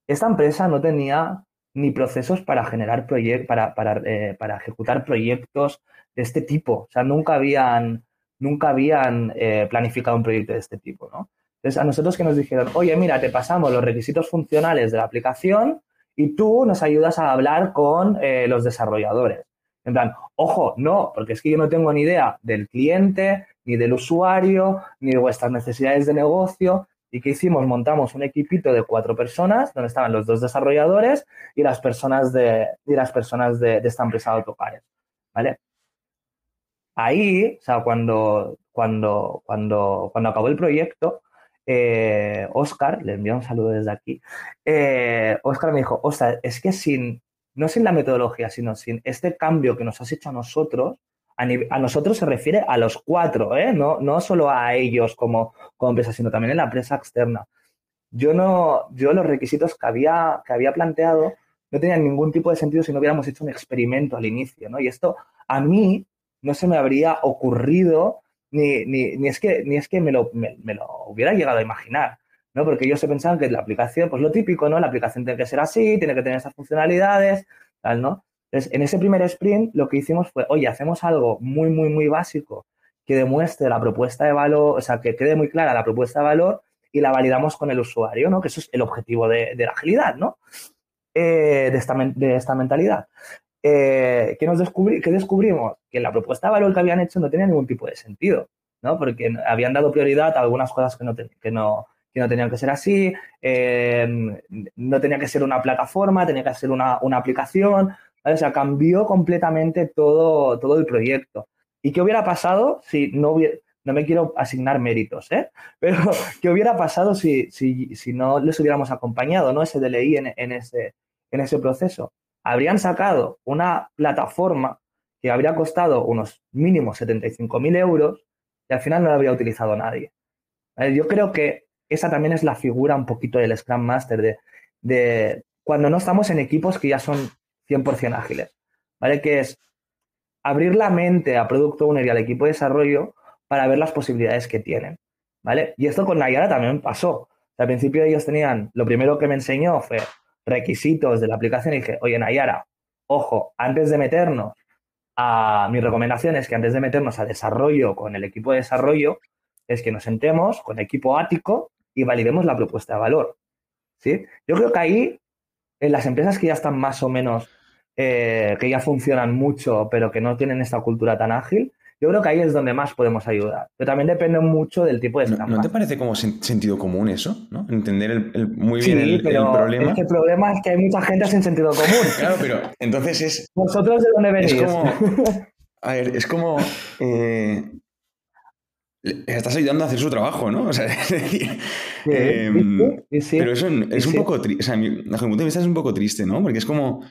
esta empresa no tenía ni procesos para generar proyectos, para, para, eh, para, ejecutar proyectos de este tipo. O sea, nunca habían, nunca habían eh, planificado un proyecto de este tipo, ¿no? Entonces, a nosotros que nos dijeron, oye, mira, te pasamos los requisitos funcionales de la aplicación y tú nos ayudas a hablar con eh, los desarrolladores. En plan, ojo, no, porque es que yo no tengo ni idea del cliente, ni del usuario, ni de vuestras necesidades de negocio. ¿Y qué hicimos? Montamos un equipito de cuatro personas, donde estaban los dos desarrolladores y las personas de, y las personas de, esta empresa de autocares. ¿Vale? Ahí, o sea, cuando, cuando, cuando, cuando acabó el proyecto, eh, Oscar, le envío un saludo desde aquí, eh, Oscar me dijo, sea, es que sin, no sin la metodología, sino sin este cambio que nos has hecho a nosotros, a, nosotros se refiere a los cuatro, ¿eh? no, no solo a ellos como, empresa, sino también en la empresa externa. Yo no, yo los requisitos que había, que había planteado no tenían ningún tipo de sentido si no hubiéramos hecho un experimento al inicio, ¿no? Y esto a mí no se me habría ocurrido ni, ni, es que, ni es que me lo, me, lo, hubiera llegado a imaginar, ¿no? Porque ellos se pensaban que la aplicación, pues lo típico, ¿no? La aplicación tiene que ser así, tiene que tener estas funcionalidades, tal, ¿no? Entonces, en ese primer sprint lo que hicimos fue, oye, hacemos algo muy, muy, muy básico que demuestre la propuesta de valor, o sea, que quede muy clara la propuesta de valor y la validamos con el usuario, ¿no? Que eso es el objetivo de, la agilidad, ¿no? Eh, de, esta, de, esta, mentalidad. Eh, ¿qué, nos descubrí, ¿Qué descubrimos? Que la propuesta de valor que habían hecho no tenía ningún tipo de sentido, ¿no? Porque habían dado prioridad a algunas cosas que no, que no, que no tenían que ser así, eh, no tenía que ser una plataforma, tenía que ser una, una aplicación, o sea, cambió completamente todo, todo el proyecto. ¿Y qué hubiera pasado si no hubiera, no me quiero asignar méritos, ¿eh? Pero ¿qué hubiera pasado si, si, si no les hubiéramos acompañado, ¿no? Ese DLI en, en, ese, en ese proceso. Habrían sacado una plataforma que habría costado unos mínimos 75.000 euros y al final no la habría utilizado nadie. Yo creo que esa también es la figura un poquito del Scrum Master, de, de cuando no estamos en equipos que ya son 100% ágiles, ¿vale? Que es, abrir la mente a Product Owner y al equipo de desarrollo para ver las posibilidades que tienen, ¿vale? Y esto con Nayara también pasó. al principio ellos tenían, lo primero que me enseñó fue requisitos de la aplicación y dije, oye Nayara, ojo, antes de meternos a, mi recomendación es que antes de meternos a desarrollo con el equipo de desarrollo, es que nos sentemos con equipo ático y validemos la propuesta de valor. ¿sí? Yo creo que ahí, en las empresas que ya están más o menos, eh, que ya funcionan mucho, pero que no tienen esta cultura tan ágil, yo creo que ahí es donde más podemos ayudar. Pero también depende mucho del tipo de Scrum ¿No, te parece como sentido común eso? ¿no? Entender el, muy bien el, problema. Es que el problema es que hay mucha gente sin sentido común. claro, pero entonces es. ¿Vosotros de dónde venís? Es como. A ver, es como. Eh, estás ayudando a hacer su trabajo, ¿no? O sea, es decir. Em, pero eso es un poco triste. O sea, desde mi punto de vista es un poco triste, ¿no? Porque es como.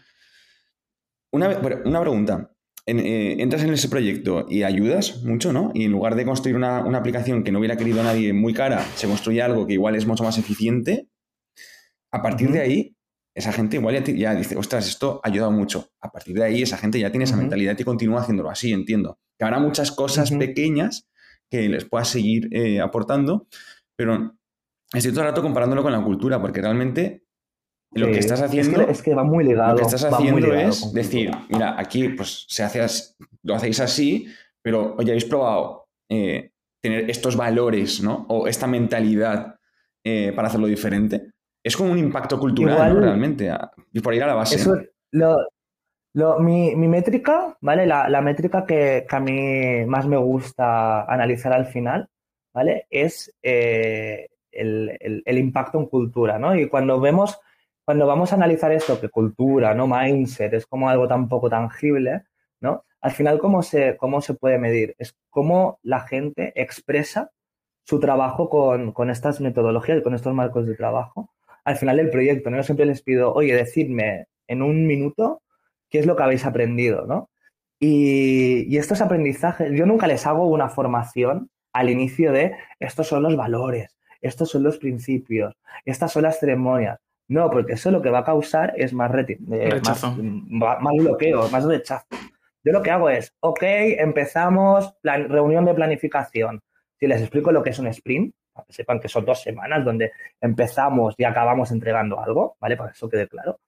Una, una pregunta eh, entras en ese proyecto y ayudas mucho, ¿no? Y en lugar de construir una, aplicación que no hubiera querido nadie muy cara, se construye algo que igual es mucho más eficiente. A partir de ahí, esa gente igual ya, dice, ostras, esto ha ayudado mucho. A partir de ahí, esa gente ya tiene esa mentalidad y continúa haciéndolo así, entiendo. Que habrá muchas cosas pequeñas que les puedas seguir eh, aportando, pero estoy todo el rato comparándolo con la cultura, porque realmente lo que estás haciendo. Es que, va muy ligado. Lo que estás haciendo es decir, mira, aquí pues se hace lo hacéis así, pero oye, habéis probado eh, tener estos valores, ¿no? O esta mentalidad eh, para hacerlo diferente. Es como un impacto cultural, Realmente. Y por ir a la base. Eso, mi, métrica, ¿vale? La, métrica que, a mí más me gusta analizar al final, ¿vale? Es eh, el, el, impacto en cultura, ¿no? Y cuando vemos cuando vamos a analizar esto, que cultura, ¿no? Mindset, es como algo tan poco tangible, ¿no? Al final, ¿cómo se, cómo se puede medir? Es cómo la gente expresa su trabajo con, estas metodologías, con estos marcos de trabajo, al final del proyecto, ¿no? Yo siempre les pido, oye, decidme en un minuto qué es lo que habéis aprendido, ¿no? Y, y estos aprendizajes, yo nunca les hago una formación al inicio de estos son los valores, estos son los principios, estas son las ceremonias. No, porque eso lo que va a causar es más, eh, más, bloqueo, más rechazo. Yo lo que hago es, ok, empezamos la reunión de planificación. Si les explico lo que es un sprint, para que sepan que son dos semanas donde empezamos y acabamos entregando algo, ¿vale? Para que eso quede claro.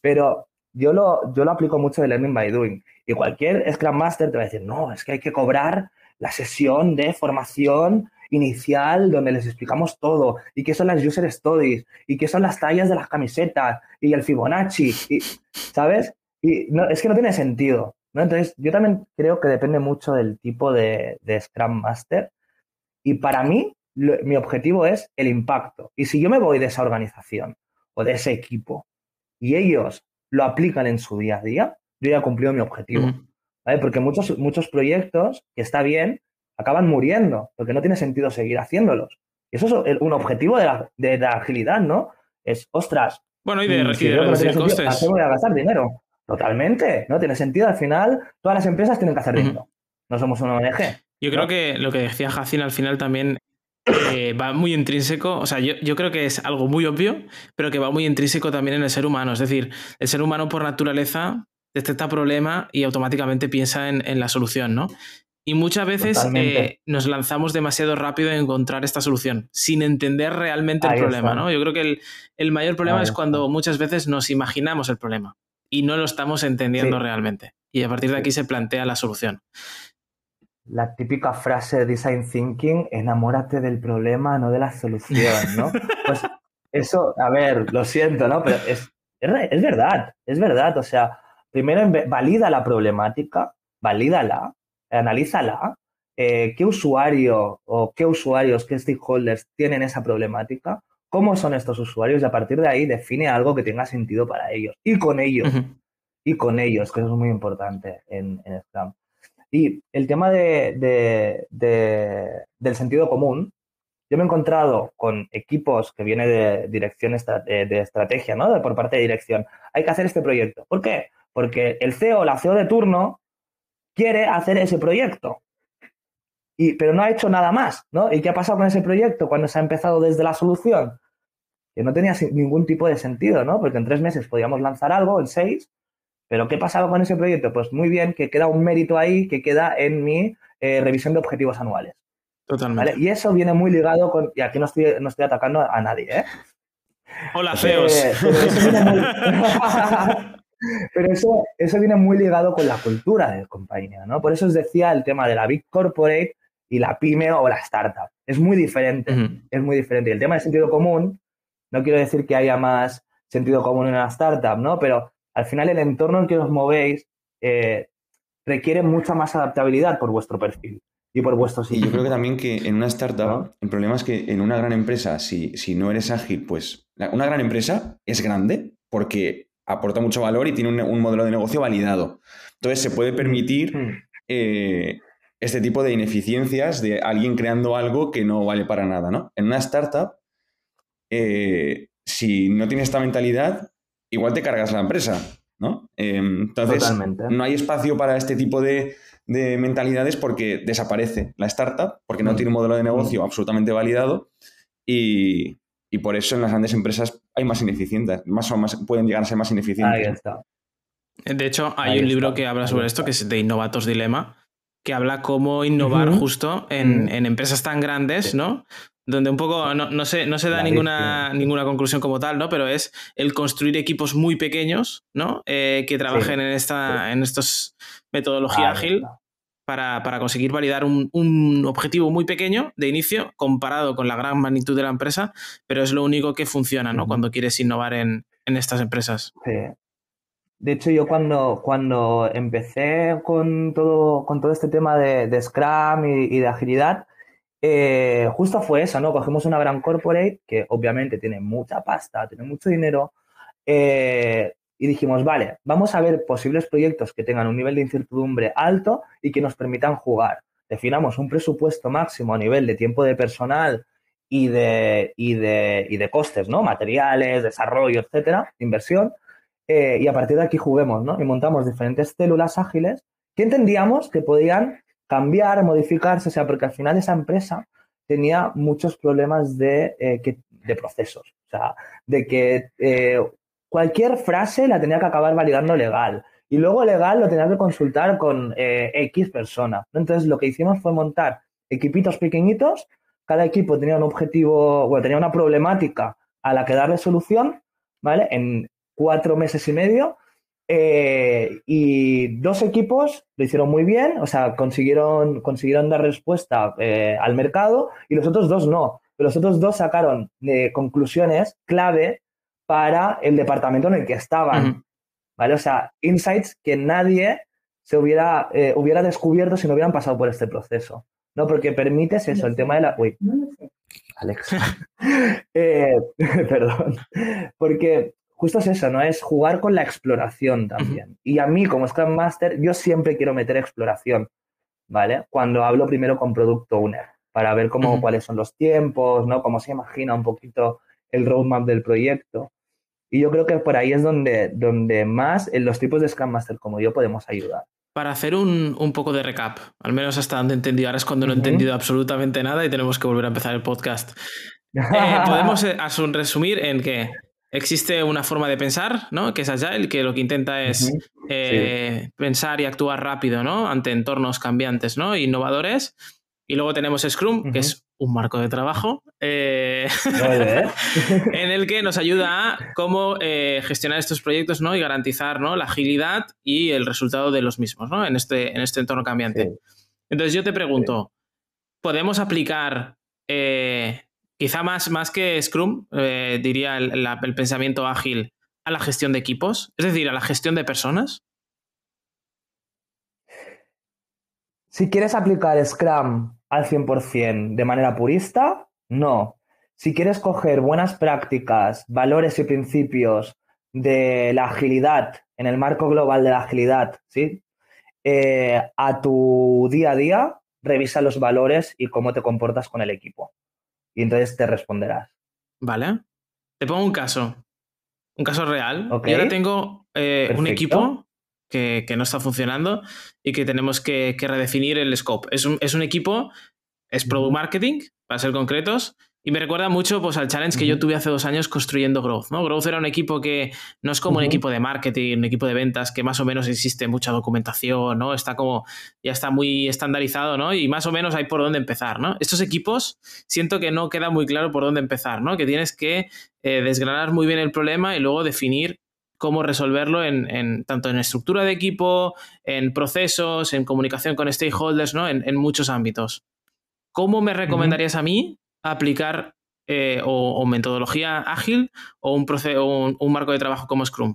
Pero yo lo, yo lo aplico mucho de Learning by Doing. Y cualquier Scrum Master te va a decir, no, es que hay que cobrar la sesión de formación inicial donde les explicamos todo y qué son las user stories y qué son las tallas de las camisetas y el Fibonacci, y, ¿sabes? Y no, es que no tiene sentido. ¿no? Entonces, yo también creo que depende mucho del tipo de, Scrum Master y para mí mi objetivo es el impacto. Y si yo me voy de esa organización o de ese equipo y ellos lo aplican en su día a día, yo ya he cumplido mi objetivo. ¿vale? Porque muchos, muchos proyectos, que está bien, acaban muriendo, porque no tiene sentido seguir haciéndolos. Y eso es un objetivo de la, de la agilidad, ¿no? Es, ostras. Bueno, y de, mm, si reducir costes. voy a gastar dinero? Totalmente, ¿no? Tiene sentido. Al final, todas las empresas tienen que hacer dinero. No somos una ONG. Yo creo que lo que decía Jacin al final también eh, va muy intrínseco, o sea, yo, yo, creo que es algo muy obvio, pero que va muy intrínseco también en el ser humano. Es decir, el ser humano por naturaleza detecta problema y automáticamente piensa en, en la solución, ¿no? Y muchas veces eh, nos lanzamos demasiado rápido en encontrar esta solución, sin entender realmente el problema, ¿no? Yo creo que el, mayor problema es cuando muchas veces nos imaginamos el problema y no lo estamos entendiendo realmente. Y a partir de aquí se plantea la solución. La típica frase de design thinking, enamórate del problema, no de la solución, ¿no? pues eso, a ver, lo siento, ¿no? Pero es, es verdad, es verdad. O sea, primero valida la problemática, valídala, analízala, eh, qué usuario o qué usuarios, qué stakeholders tienen esa problemática, cómo son estos usuarios y a partir de ahí define algo que tenga sentido para ellos. Y con ellos, y con ellos, que eso es muy importante en, en Scrum. Y el tema de, del sentido común, yo me he encontrado con equipos que vienen de dirección de estrategia, ¿no? por parte de dirección. Hay que hacer este proyecto. ¿Por qué? Porque el CEO la CEO de turno quiere hacer ese proyecto. Y, pero no ha hecho nada más, ¿no? ¿Y qué ha pasado con ese proyecto cuando se ha empezado desde la solución? Que no tenía ningún tipo de sentido, ¿no? Porque en tres meses podíamos lanzar algo, en seis, ¿Pero qué pasaba con ese proyecto? Pues muy bien, que queda un mérito ahí que queda en mi eh, revisión de objetivos anuales. Totalmente. Y eso viene muy ligado con. Y aquí no estoy, no estoy atacando a nadie, ¿eh? Hola, feos. pero, eso, eso, viene muy ligado con la cultura de compañía, ¿no? Por eso os decía el tema de la Big Corporate y la pyme o la startup. Es muy diferente, es muy diferente. Y el tema del sentido común, no quiero decir que haya más sentido común en una startup, ¿no? Pero al final el entorno en que os movéis eh, requiere mucha más adaptabilidad por vuestro perfil y por vuestros Y yo creo que también que en una startup, el problema es que en una gran empresa, si, si no eres ágil, pues una gran empresa es grande porque aporta mucho valor y tiene un, modelo de negocio validado. Entonces se puede permitir mm. eh, este tipo de ineficiencias de alguien creando algo que no vale para nada, ¿no? En una startup, eh, si no tienes esta mentalidad, igual te cargas la empresa, ¿no? Em, entonces, no hay espacio para este tipo de, de mentalidades porque desaparece la startup, porque no mm. tiene un modelo de negocio mm. absolutamente validado y, por eso en las grandes empresas hay más ineficiencias, más o más pueden llegar a ser más ineficientes. Ahí está. De hecho, hay un libro que habla sobre esto, que es de Innovatos Dilema, que habla cómo innovar justo en, mm. en, empresas tan grandes, ¿no? donde un poco no, se, no se da ninguna, ninguna conclusión como tal, ¿no? Pero es el construir equipos muy pequeños, ¿no? Eh, que trabajen en esta en estos metodología ágil para, conseguir validar un, objetivo muy pequeño de inicio comparado con la gran magnitud de la empresa, pero es lo único que funciona, ¿no? Cuando quieres innovar en, estas empresas. Sí. De hecho, yo cuando, cuando empecé con todo, con todo este tema de, Scrum y de agilidad, eh, justo fue eso, ¿no? Cogemos una gran corporate que obviamente tiene mucha pasta, tiene mucho dinero, eh, y dijimos, vale, vamos a ver posibles proyectos que tengan un nivel de incertidumbre alto y que nos permitan jugar. Definamos un presupuesto máximo a nivel de tiempo de personal y de, y de, y de costes, ¿no? Materiales, desarrollo, etcétera, inversión. Eh, y a partir de aquí juguemos, ¿no? Y montamos diferentes células ágiles que entendíamos que podían cambiar, modificarse, o sea, porque al final esa empresa tenía muchos problemas de, eh, de procesos, o sea, de que eh, cualquier frase la tenía que acabar validando legal y luego legal lo tenía que consultar con eh, X persona. Entonces lo que hicimos fue montar equipitos pequeñitos, cada equipo tenía un objetivo, bueno, tenía una problemática a la que darle solución, ¿vale? En cuatro meses y medio eh, y dos equipos lo hicieron muy bien, o sea, consiguieron, consiguieron dar respuesta eh, al mercado y los otros dos no. Los otros dos sacaron conclusiones clave para el departamento en el que estaban. ¿Vale? O sea, insights que nadie se hubiera, eh, hubiera descubierto si no hubieran pasado por este proceso. ¿No? Porque permites eso, el tema de la. Uy. Alex. perdón. Porque justo es eso, ¿no? Es jugar con la exploración también. Y a mí, como Scrum Master, yo siempre quiero meter exploración, ¿vale? Cuando hablo primero con Product Owner, para ver cómo, cuáles son los tiempos, ¿no? Cómo se imagina un poquito el roadmap del proyecto. Y yo creo que por ahí es donde, donde más en los tipos de Scrum Master como yo podemos ayudar. Para hacer un, un, poco de recap, al menos hasta donde he entendido, ahora es cuando no he entendido absolutamente nada y tenemos que volver a empezar el podcast. Eh, podemos eh, resumir en que existe una forma de pensar, ¿no? Que es Agile, que lo que intenta es eh, pensar y actuar rápido, ¿no? Ante entornos cambiantes, ¿no? Innovadores. Y luego tenemos Scrum, que es un marco de trabajo, eh, en el que nos ayuda a cómo eh, gestionar estos proyectos, ¿no? Y garantizar, ¿no? La agilidad y el resultado de los mismos, ¿no? En este, en este entorno cambiante. Entonces yo te pregunto, ¿podemos aplicar Quizá más, más que Scrum, eh, diría el, pensamiento ágil a la gestión de equipos, es decir, a la gestión de personas. Si quieres aplicar Scrum al 100% de manera purista, no. Si quieres coger buenas prácticas, valores y principios de la agilidad en el marco global de la agilidad, ¿sí? Eh, a tu día a día, revisa los valores y cómo te comportas con el equipo y entonces te responderás. Vale. Te pongo un caso. Un caso real. Y ahora tengo eh, un equipo que, no está funcionando y que tenemos que, redefinir el scope. Es un, equipo, es product marketing, para ser concretos, Y me recuerda mucho pues, al challenge que yo tuve hace dos años construyendo Growth. ¿no? Growth era un equipo que no es como un equipo de marketing, un equipo de ventas, que más o menos existe mucha documentación, ¿no? Está como, ya está muy estandarizado, ¿no? Y más o menos hay por dónde empezar, ¿no? Estos equipos siento que no queda muy claro por dónde empezar, ¿no? Que tienes que eh, desgranar muy bien el problema y luego definir cómo resolverlo en, tanto en estructura de equipo, en procesos, en comunicación con stakeholders, ¿no? En, muchos ámbitos. ¿Cómo me recomendarías a mí aplicar eh, o, metodología ágil o un, un, marco de trabajo como Scrum?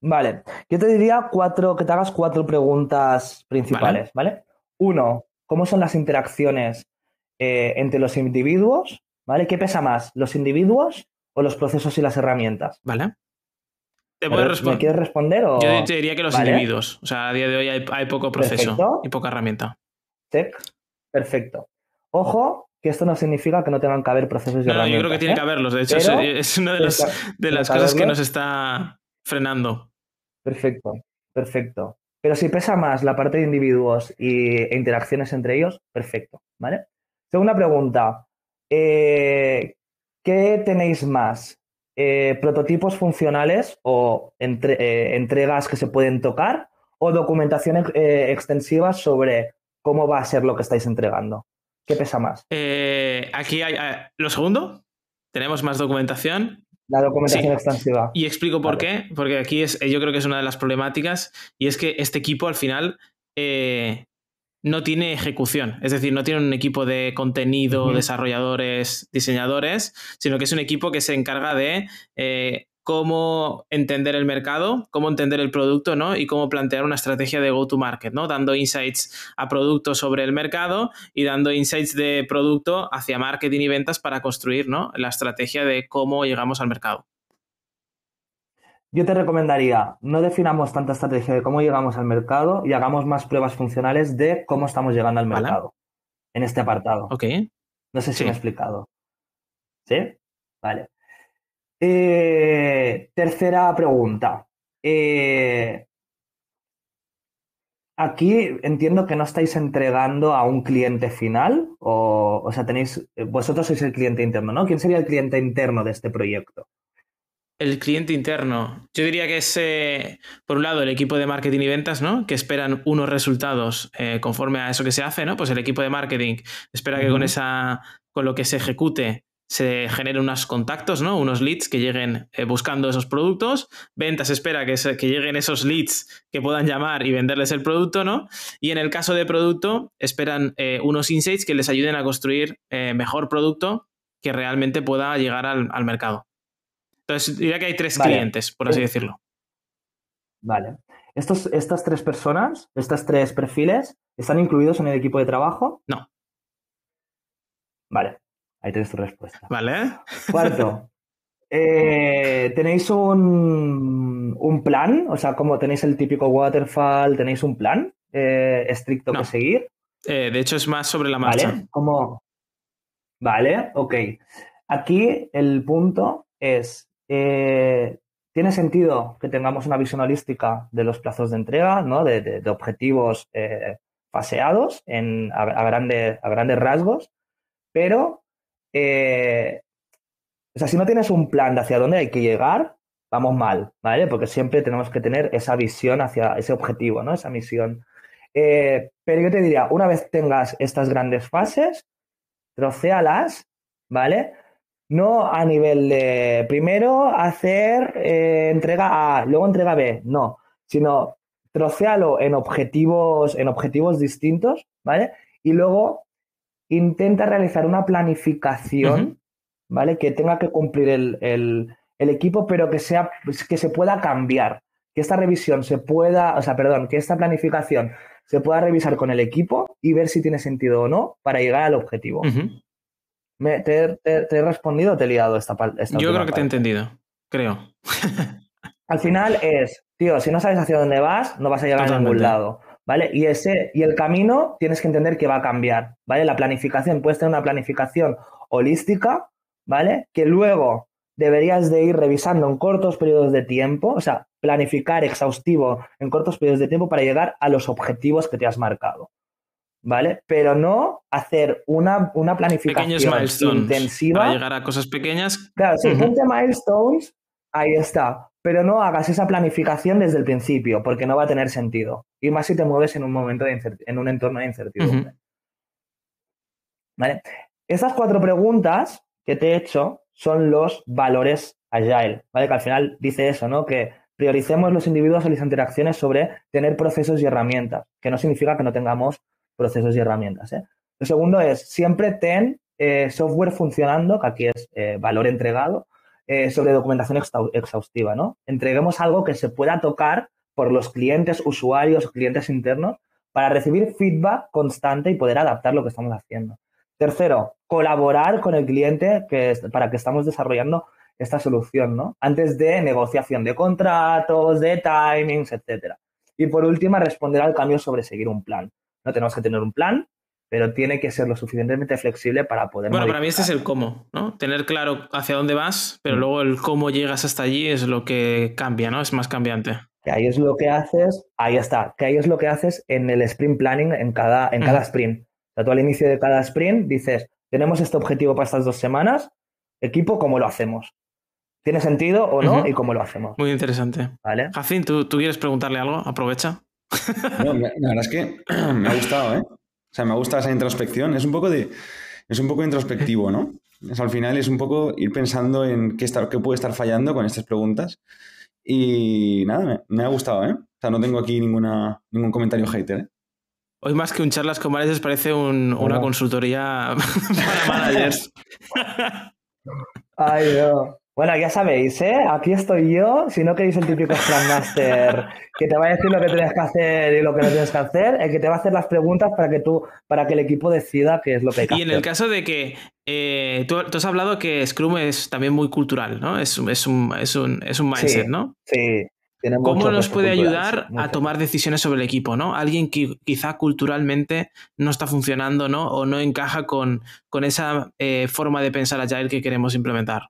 Vale, yo te diría cuatro, que te hagas cuatro preguntas principales, ¿vale? Uno, ¿cómo son las interacciones eh, entre los individuos? ¿Vale? ¿Qué pesa más, los individuos o los procesos y las herramientas? Vale. ¿Te ¿Me quieres responder? O... Yo te diría que los individuos. O sea, a día de hoy hay, poco proceso y poca herramienta. Perfecto. Ojo, que esto no significa que no tengan que haber procesos de no, yo creo que tiene que ¿eh? haberlos. De hecho, es una de, las cosas que nos está frenando. Perfecto, perfecto. Pero si pesa más la parte de individuos y, e interacciones entre ellos, perfecto, ¿vale? Segunda pregunta. Eh, ¿Qué tenéis más? Eh, ¿Prototipos funcionales o entregas que se pueden tocar o documentación extensiva sobre cómo va a ser lo que estáis entregando? ¿Qué pesa más? Eh, aquí hay. Eh, lo segundo, tenemos más documentación. La documentación extensiva. Y explico por qué. Porque aquí es, yo creo que es una de las problemáticas. Y es que este equipo al final eh, no tiene ejecución. Es decir, no tiene un equipo de contenido, desarrolladores, diseñadores, sino que es un equipo que se encarga de cómo entender el mercado, cómo entender el producto, ¿no? Y cómo plantear una estrategia de go-to-market, ¿no? Dando insights a producto sobre el mercado y dando insights de producto hacia marketing y ventas para construir, ¿no? La estrategia de cómo llegamos al mercado. Yo te recomendaría, no definamos tanta estrategia de cómo llegamos al mercado y hagamos más pruebas funcionales de cómo estamos llegando al mercado en este apartado. Ok. No sé si me he explicado. ¿Sí? Vale. Eh, tercera pregunta. Eh, aquí entiendo que no estáis entregando a un cliente final, o, o sea, tenéis, vosotros sois el cliente interno, ¿no? ¿Quién sería el cliente interno de este proyecto? El cliente interno. Yo diría que es, eh, por un lado, el equipo de marketing y ventas, ¿no? Que esperan unos resultados conforme a eso que se hace, ¿no? Pues el equipo de marketing espera que con esa, con lo que se ejecute, se generen unos contactos, ¿no? Unos leads que lleguen eh, buscando esos productos. Ventas espera que, que, lleguen esos leads que puedan llamar y venderles el producto, ¿no? Y en el caso de producto, esperan eh, unos insights que les ayuden a construir eh, mejor producto que realmente pueda llegar al, mercado. Entonces, diría que hay tres clientes, por así decirlo. Vale. Estos, estas tres personas, estas tres perfiles, ¿están incluidos en el equipo de trabajo? No. Vale. Ahí tienes tu respuesta. Vale. Cuarto, eh, ¿tenéis un, un, plan? O sea, como tenéis el típico waterfall, ¿tenéis un plan eh, estricto que seguir? Eh, de hecho, es más sobre la marcha. Vale, como... Vale, ok. Aquí el punto es, ¿tiene sentido que tengamos una visión holística de los plazos de entrega, ¿no? de, objetivos paseados en, a, a grandes rasgos? Pero eh, o sea, si no tienes un plan de hacia dónde hay que llegar, vamos mal, ¿vale? Porque siempre tenemos que tener esa visión hacia ese objetivo, ¿no? Esa misión. Eh, pero yo te diría, una vez tengas estas grandes fases, trocéalas, ¿vale? No a nivel de primero hacer eh, entrega A, luego entrega B, no, sino trocéalo en objetivos, en objetivos distintos, ¿vale? Y luego intenta realizar una planificación, ¿vale? Que tenga que cumplir el, equipo, pero que, sea, que se pueda cambiar. Que esta revisión se pueda, o sea, perdón, que esta planificación se pueda revisar con el equipo y ver si tiene sentido o no para llegar al objetivo. ¿Me, te, he respondido o te he liado esta, parte? Yo creo que te he entendido, creo. Al final es, tío, si no sabes hacia dónde vas, no vas a llegar a ningún lado. ¿vale? Y, ese, y el camino tienes que entender que va a cambiar, ¿vale? La planificación, puedes tener una planificación holística, ¿vale? Que luego deberías de ir revisando en cortos periodos de tiempo, o sea, planificar exhaustivo en cortos periodos de tiempo para llegar a los objetivos que te has marcado, ¿vale? Pero no hacer una, una planificación intensiva. Para llegar a cosas pequeñas. Claro, si ponte milestones, ahí está. Pero no hagas esa planificación desde el principio, porque no va a tener sentido. Y más si te mueves en un momento de en un entorno de incertidumbre. ¿Vale? Estas cuatro preguntas que te he hecho son los valores agile, ¿vale? Que al final dice eso, ¿no? Que prioricemos los individuos y las interacciones sobre tener procesos y herramientas, que no significa que no tengamos procesos y herramientas. ¿eh? Lo segundo es, siempre ten eh, software funcionando, que aquí es eh, valor entregado, sobre documentación exhaustiva. ¿no? Entreguemos algo que se pueda tocar por los clientes, usuarios, clientes internos, para recibir feedback constante y poder adaptar lo que estamos haciendo. Tercero, colaborar con el cliente que, para que estamos desarrollando esta solución, ¿no? Antes de negociación de contratos, de timings, etcétera. Y por último, responder al cambio sobre seguir un plan. No tenemos que tener un plan, pero tiene que ser lo suficientemente flexible para poder. Bueno, para mí este es el cómo, ¿no? Tener claro hacia dónde vas, pero mm. luego el cómo llegas hasta allí es lo que cambia, ¿no? Es más cambiante. Que ahí es lo que haces, ahí está, que ahí es lo que haces en el sprint planning en cada, en cada mm. sprint. O sea, tú al inicio de cada sprint dices, tenemos este objetivo para estas dos semanas, equipo, ¿cómo lo hacemos? ¿Tiene sentido o no? ¿Y cómo lo hacemos? Muy interesante. ¿Vale? Jacín, ¿tú, ¿tú quieres preguntarle algo? Aprovecha. No, la verdad es que me ha gustado, ¿eh? O sea, me gusta esa introspección. Es un poco de. Es un poco introspectivo, ¿no? Es, al final es un poco ir pensando en qué, qué puede estar fallando con estas preguntas. Y nada, me, ha gustado, ¿eh? O sea, no tengo aquí ninguna, ningún comentario hater, ¿eh? Hoy más que un charlas con managers parece una consultoría para managers. Ay, Dios. Bueno, ya sabéis, ¿eh? Aquí estoy yo. Si no queréis el típico Scrum Master que te va a decir lo que tienes que hacer y lo que no tienes que hacer, el que te va a hacer las preguntas para que tú, para que el equipo decida qué es lo que hay que Y en el caso de que eh, tú, has hablado que Scrum es también muy cultural, ¿no? Es, es, un, es, un, es un mindset, ¿no? Sí. Tiene ¿Cómo nos puede ayudar a tomar decisiones sobre el equipo, ¿no? Alguien que quizá culturalmente no está funcionando, ¿no? O no encaja con, con esa eh, forma de pensar agile que queremos implementar.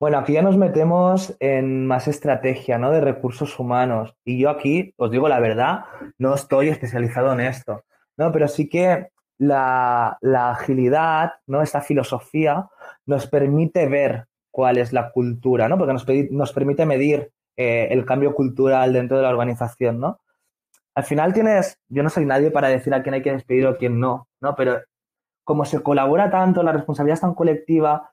Bueno, aquí ya nos metemos en más estrategia, ¿no? De recursos humanos. Y yo aquí, os digo la verdad, no estoy especializado en esto, ¿no? Pero sí que la, agilidad, ¿no? Esta filosofía nos permite ver cuál es la cultura, ¿no? Porque nos, nos permite medir eh, el cambio cultural dentro de la organización, ¿no? Al final tienes, yo no soy nadie para decir a quién hay que despedir o quién no, ¿no? Pero como se colabora tanto, la responsabilidad es tan colectiva,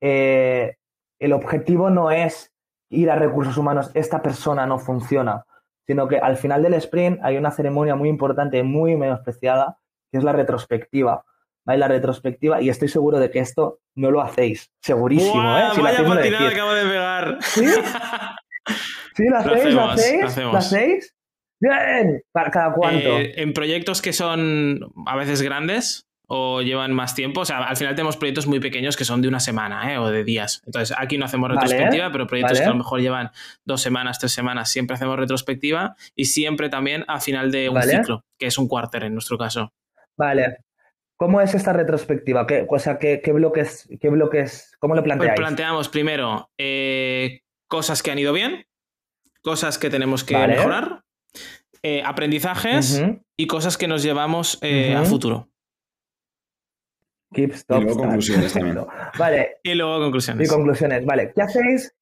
eh, el objetivo no es ir a recursos humanos, esta persona no funciona, sino que al final del sprint hay una ceremonia muy importante, muy menospreciada, que es la retrospectiva. ¿vale? La retrospectiva, y estoy seguro de que esto no lo hacéis, segurísimo. ¿eh? Si vaya patinada acabo de pegar. ¿Sí? ¿Sí? ¿La hacéis? ¿La hacéis? ¿La hacéis? Bien, ¿para cada cuánto? Eh, en proyectos que son a veces grandes, o llevan más tiempo. O sea, al final tenemos proyectos muy pequeños que son de una semana ¿eh? o de días. Entonces, aquí no hacemos retrospectiva, pero proyectos que a lo mejor llevan dos semanas, tres semanas, siempre hacemos retrospectiva y siempre también a final de un ciclo, que es un cuarter en nuestro caso. Vale. ¿Cómo es esta retrospectiva? ¿Qué, o sea, ¿qué, bloques, qué bloques, cómo lo pues planteáis? Pues planteamos primero eh, cosas que han ido bien, cosas que tenemos que mejorar, eh, aprendizajes y cosas que nos llevamos a futuro y luego conclusiones también. Vale. Y luego conclusiones. Y conclusiones. Vale. ¿Qué hacéis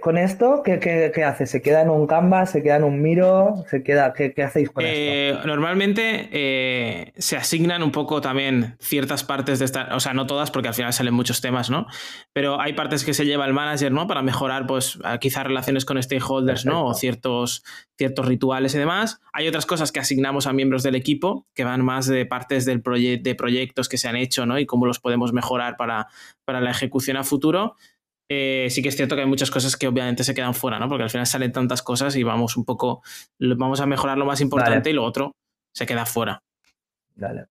con esto? ¿qué, qué, hace? ¿Se queda en un canvas? ¿Se queda en un miro? ¿Se queda, ¿Qué, hacéis con eh, esto? Normalmente eh, se asignan un poco también ciertas partes de esta, o sea, no todas porque al final salen muchos temas, ¿no? Pero hay partes que se lleva el manager, ¿no? Para mejorar, pues, quizás relaciones con stakeholders, ¿no? O ciertos, ciertos rituales y demás. Hay otras cosas que asignamos a miembros del equipo que van más de partes del de proyectos que se han hecho, ¿no? Y cómo los podemos mejorar para, para la ejecución a futuro. Eh, sí que es cierto que hay muchas cosas que obviamente se quedan fuera, ¿no? Porque al final salen tantas cosas y vamos un poco, vamos a mejorar lo más importante y lo otro se queda fuera. Dale.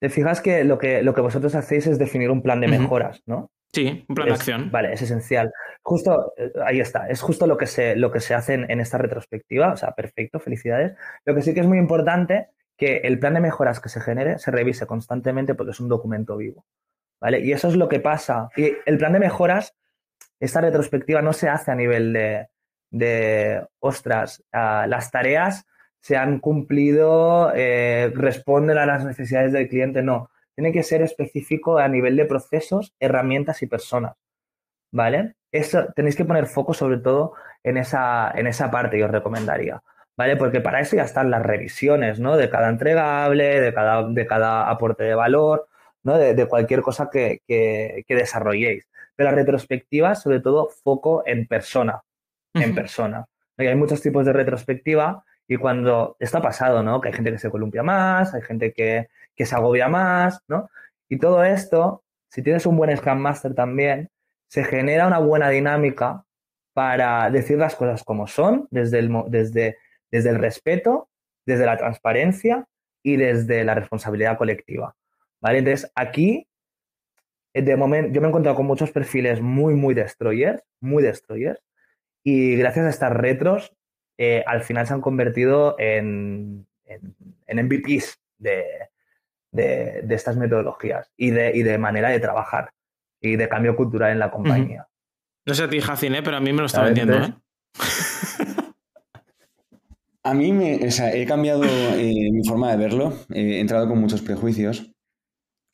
Te fijas que lo que, lo que vosotros hacéis es definir un plan de mejoras, ¿no? Sí, un plan de acción. Vale, es esencial. Justo, eh, ahí está, es justo lo que se, lo que se hace en, esta retrospectiva, o sea, perfecto, felicidades. Lo que sí que es muy importante que el plan de mejoras que se genere se revise constantemente porque es un documento vivo. ¿Vale? Y eso es lo que pasa. Y el plan de mejoras esta retrospectiva no se hace a nivel de, ostras, las tareas se han cumplido, eh, responden a las necesidades del cliente, no. Tiene que ser específico a nivel de procesos, herramientas y personas. ¿Vale? Eso, tenéis que poner foco sobre todo en esa, en esa parte, yo os recomendaría. ¿Vale? Porque para eso ya están las revisiones, ¿no? De cada entregable, de cada, de cada aporte de valor, ¿no? De, cualquier cosa que, que, desarrolléis. Pero la retrospectiva, sobre todo, foco en persona. En persona. Hay muchos tipos de retrospectiva y cuando está pasado, ¿no? Que hay gente que se columpia más, hay gente que, se agobia más, ¿no? Y todo esto, si tienes un buen Scrum Master también, se genera una buena dinámica para decir las cosas como son, desde el, desde, desde el respeto, desde la transparencia y desde la responsabilidad colectiva. ¿Vale? Entonces, aquí, de momento, yo me he encontrado con muchos perfiles muy, muy destroyers, muy destroyers, y gracias a estas retros eh, al final se han convertido en, en, MVPs de, estas metodologías y de, y de manera de trabajar y de cambio cultural en la compañía. No sé a ti, Jacin, ¿eh? pero a mí me lo está vendiendo. ¿eh? a mí me, he cambiado mi forma de verlo. He entrado con muchos prejuicios.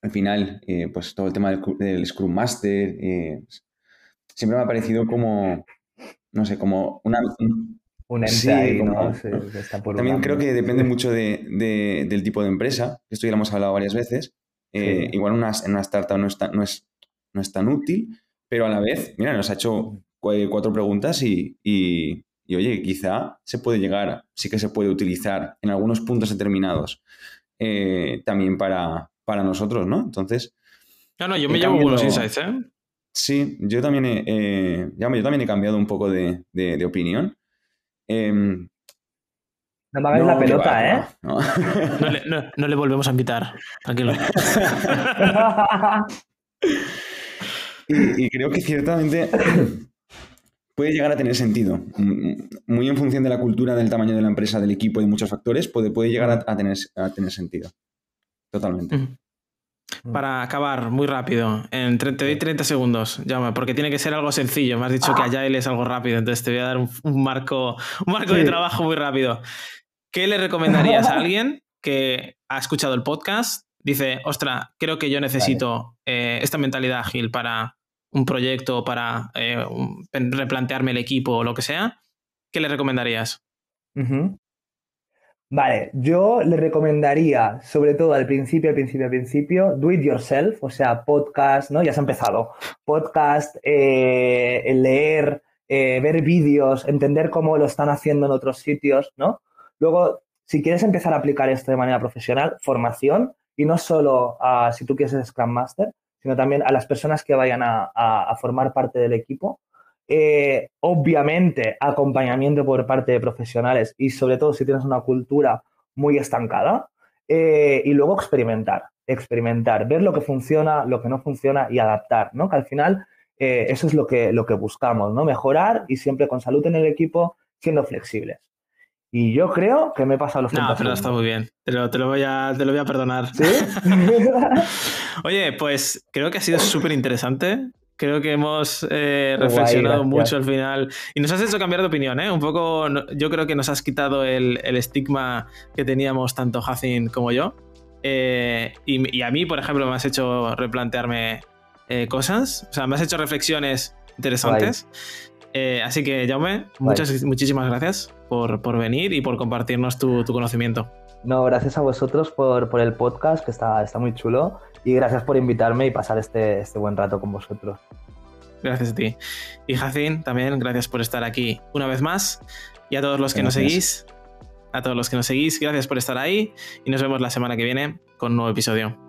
Al final, pues todo el tema del, del Scrum Master siempre me ha parecido como, no sé, como una, un ¿no? También creo que depende mucho de, del tipo de empresa, esto ya lo hemos hablado varias veces. Eh, igual una, en una startup no es, tan, no, es, no es tan útil, pero a la vez, mira, nos ha hecho cuatro preguntas y, y, oye, quizá se puede llegar, sí que se puede utilizar en algunos puntos determinados eh, también para, para nosotros, ¿no? Entonces... No, no, yo me llevo buenos insights, ¿eh? Sí, yo también he, yo también he cambiado un poco de, de opinión. Em, no me hagáis la pelota, ¿eh? No, le, volvemos a invitar, tranquilo. y, creo que ciertamente puede llegar a tener sentido. Muy en función de la cultura, del tamaño de la empresa, del equipo y muchos factores, puede, puede llegar a, tener, a tener sentido. Totalmente. Mm. Para acabar muy rápido, en te doy 30 segundos, llama, porque tiene que ser algo sencillo. Me has dicho que que él es algo rápido, entonces te voy a dar un, marco, un marco de trabajo muy rápido. ¿Qué le recomendarías a alguien que ha escuchado el podcast? Dice, ostra, creo que yo necesito eh, esta mentalidad ágil para un proyecto, para eh, replantearme el equipo o lo que sea. ¿Qué le recomendarías? Vale, yo le recomendaría, sobre todo al principio, al principio, al principio, do it yourself, o sea, podcast, ¿no? Ya se ha empezado. Podcast, eh, leer, eh, ver vídeos, entender cómo lo están haciendo en otros sitios, ¿no? Luego, si quieres empezar a aplicar esto de manera profesional, formación, y no solo a, si tú quieres ser Scrum Master, sino también a las personas que vayan a formar parte del equipo, eh, obviamente, acompañamiento por parte de profesionales y sobre todo si tienes una cultura muy estancada. Eh, y luego experimentar, experimentar, ver lo que funciona, lo que no funciona y adaptar, ¿no? Que al final eh, eso es lo que, lo que buscamos, ¿no? Mejorar y siempre con salud en el equipo, siendo flexibles. Y yo creo que me he pasado los No, pero está muy bien. Te lo, te lo, voy, a, te lo voy a perdonar. ¿Sí? Oye, pues creo que ha sido súper interesante. Creo que hemos eh, reflexionado mucho al final y nos has hecho cambiar de opinión, ¿eh? Un poco, yo creo que nos has quitado el, estigma que teníamos tanto Hacin como yo. Eh, y, a mí, por ejemplo, me has hecho replantearme eh, cosas, o sea, me has hecho reflexiones interesantes. así que, Jaume, muchas, muchísimas gracias por, por, venir y por compartirnos tu, tu, conocimiento. No, gracias a vosotros por, por el podcast, que está, está muy chulo y gracias por invitarme y pasar este, este buen rato con vosotros. Gracias a ti. Y Jacin, también gracias por estar aquí una vez más. Y a todos los que nos seguís, a todos los que nos seguís, gracias por estar ahí y nos vemos la semana que viene con un nuevo episodio.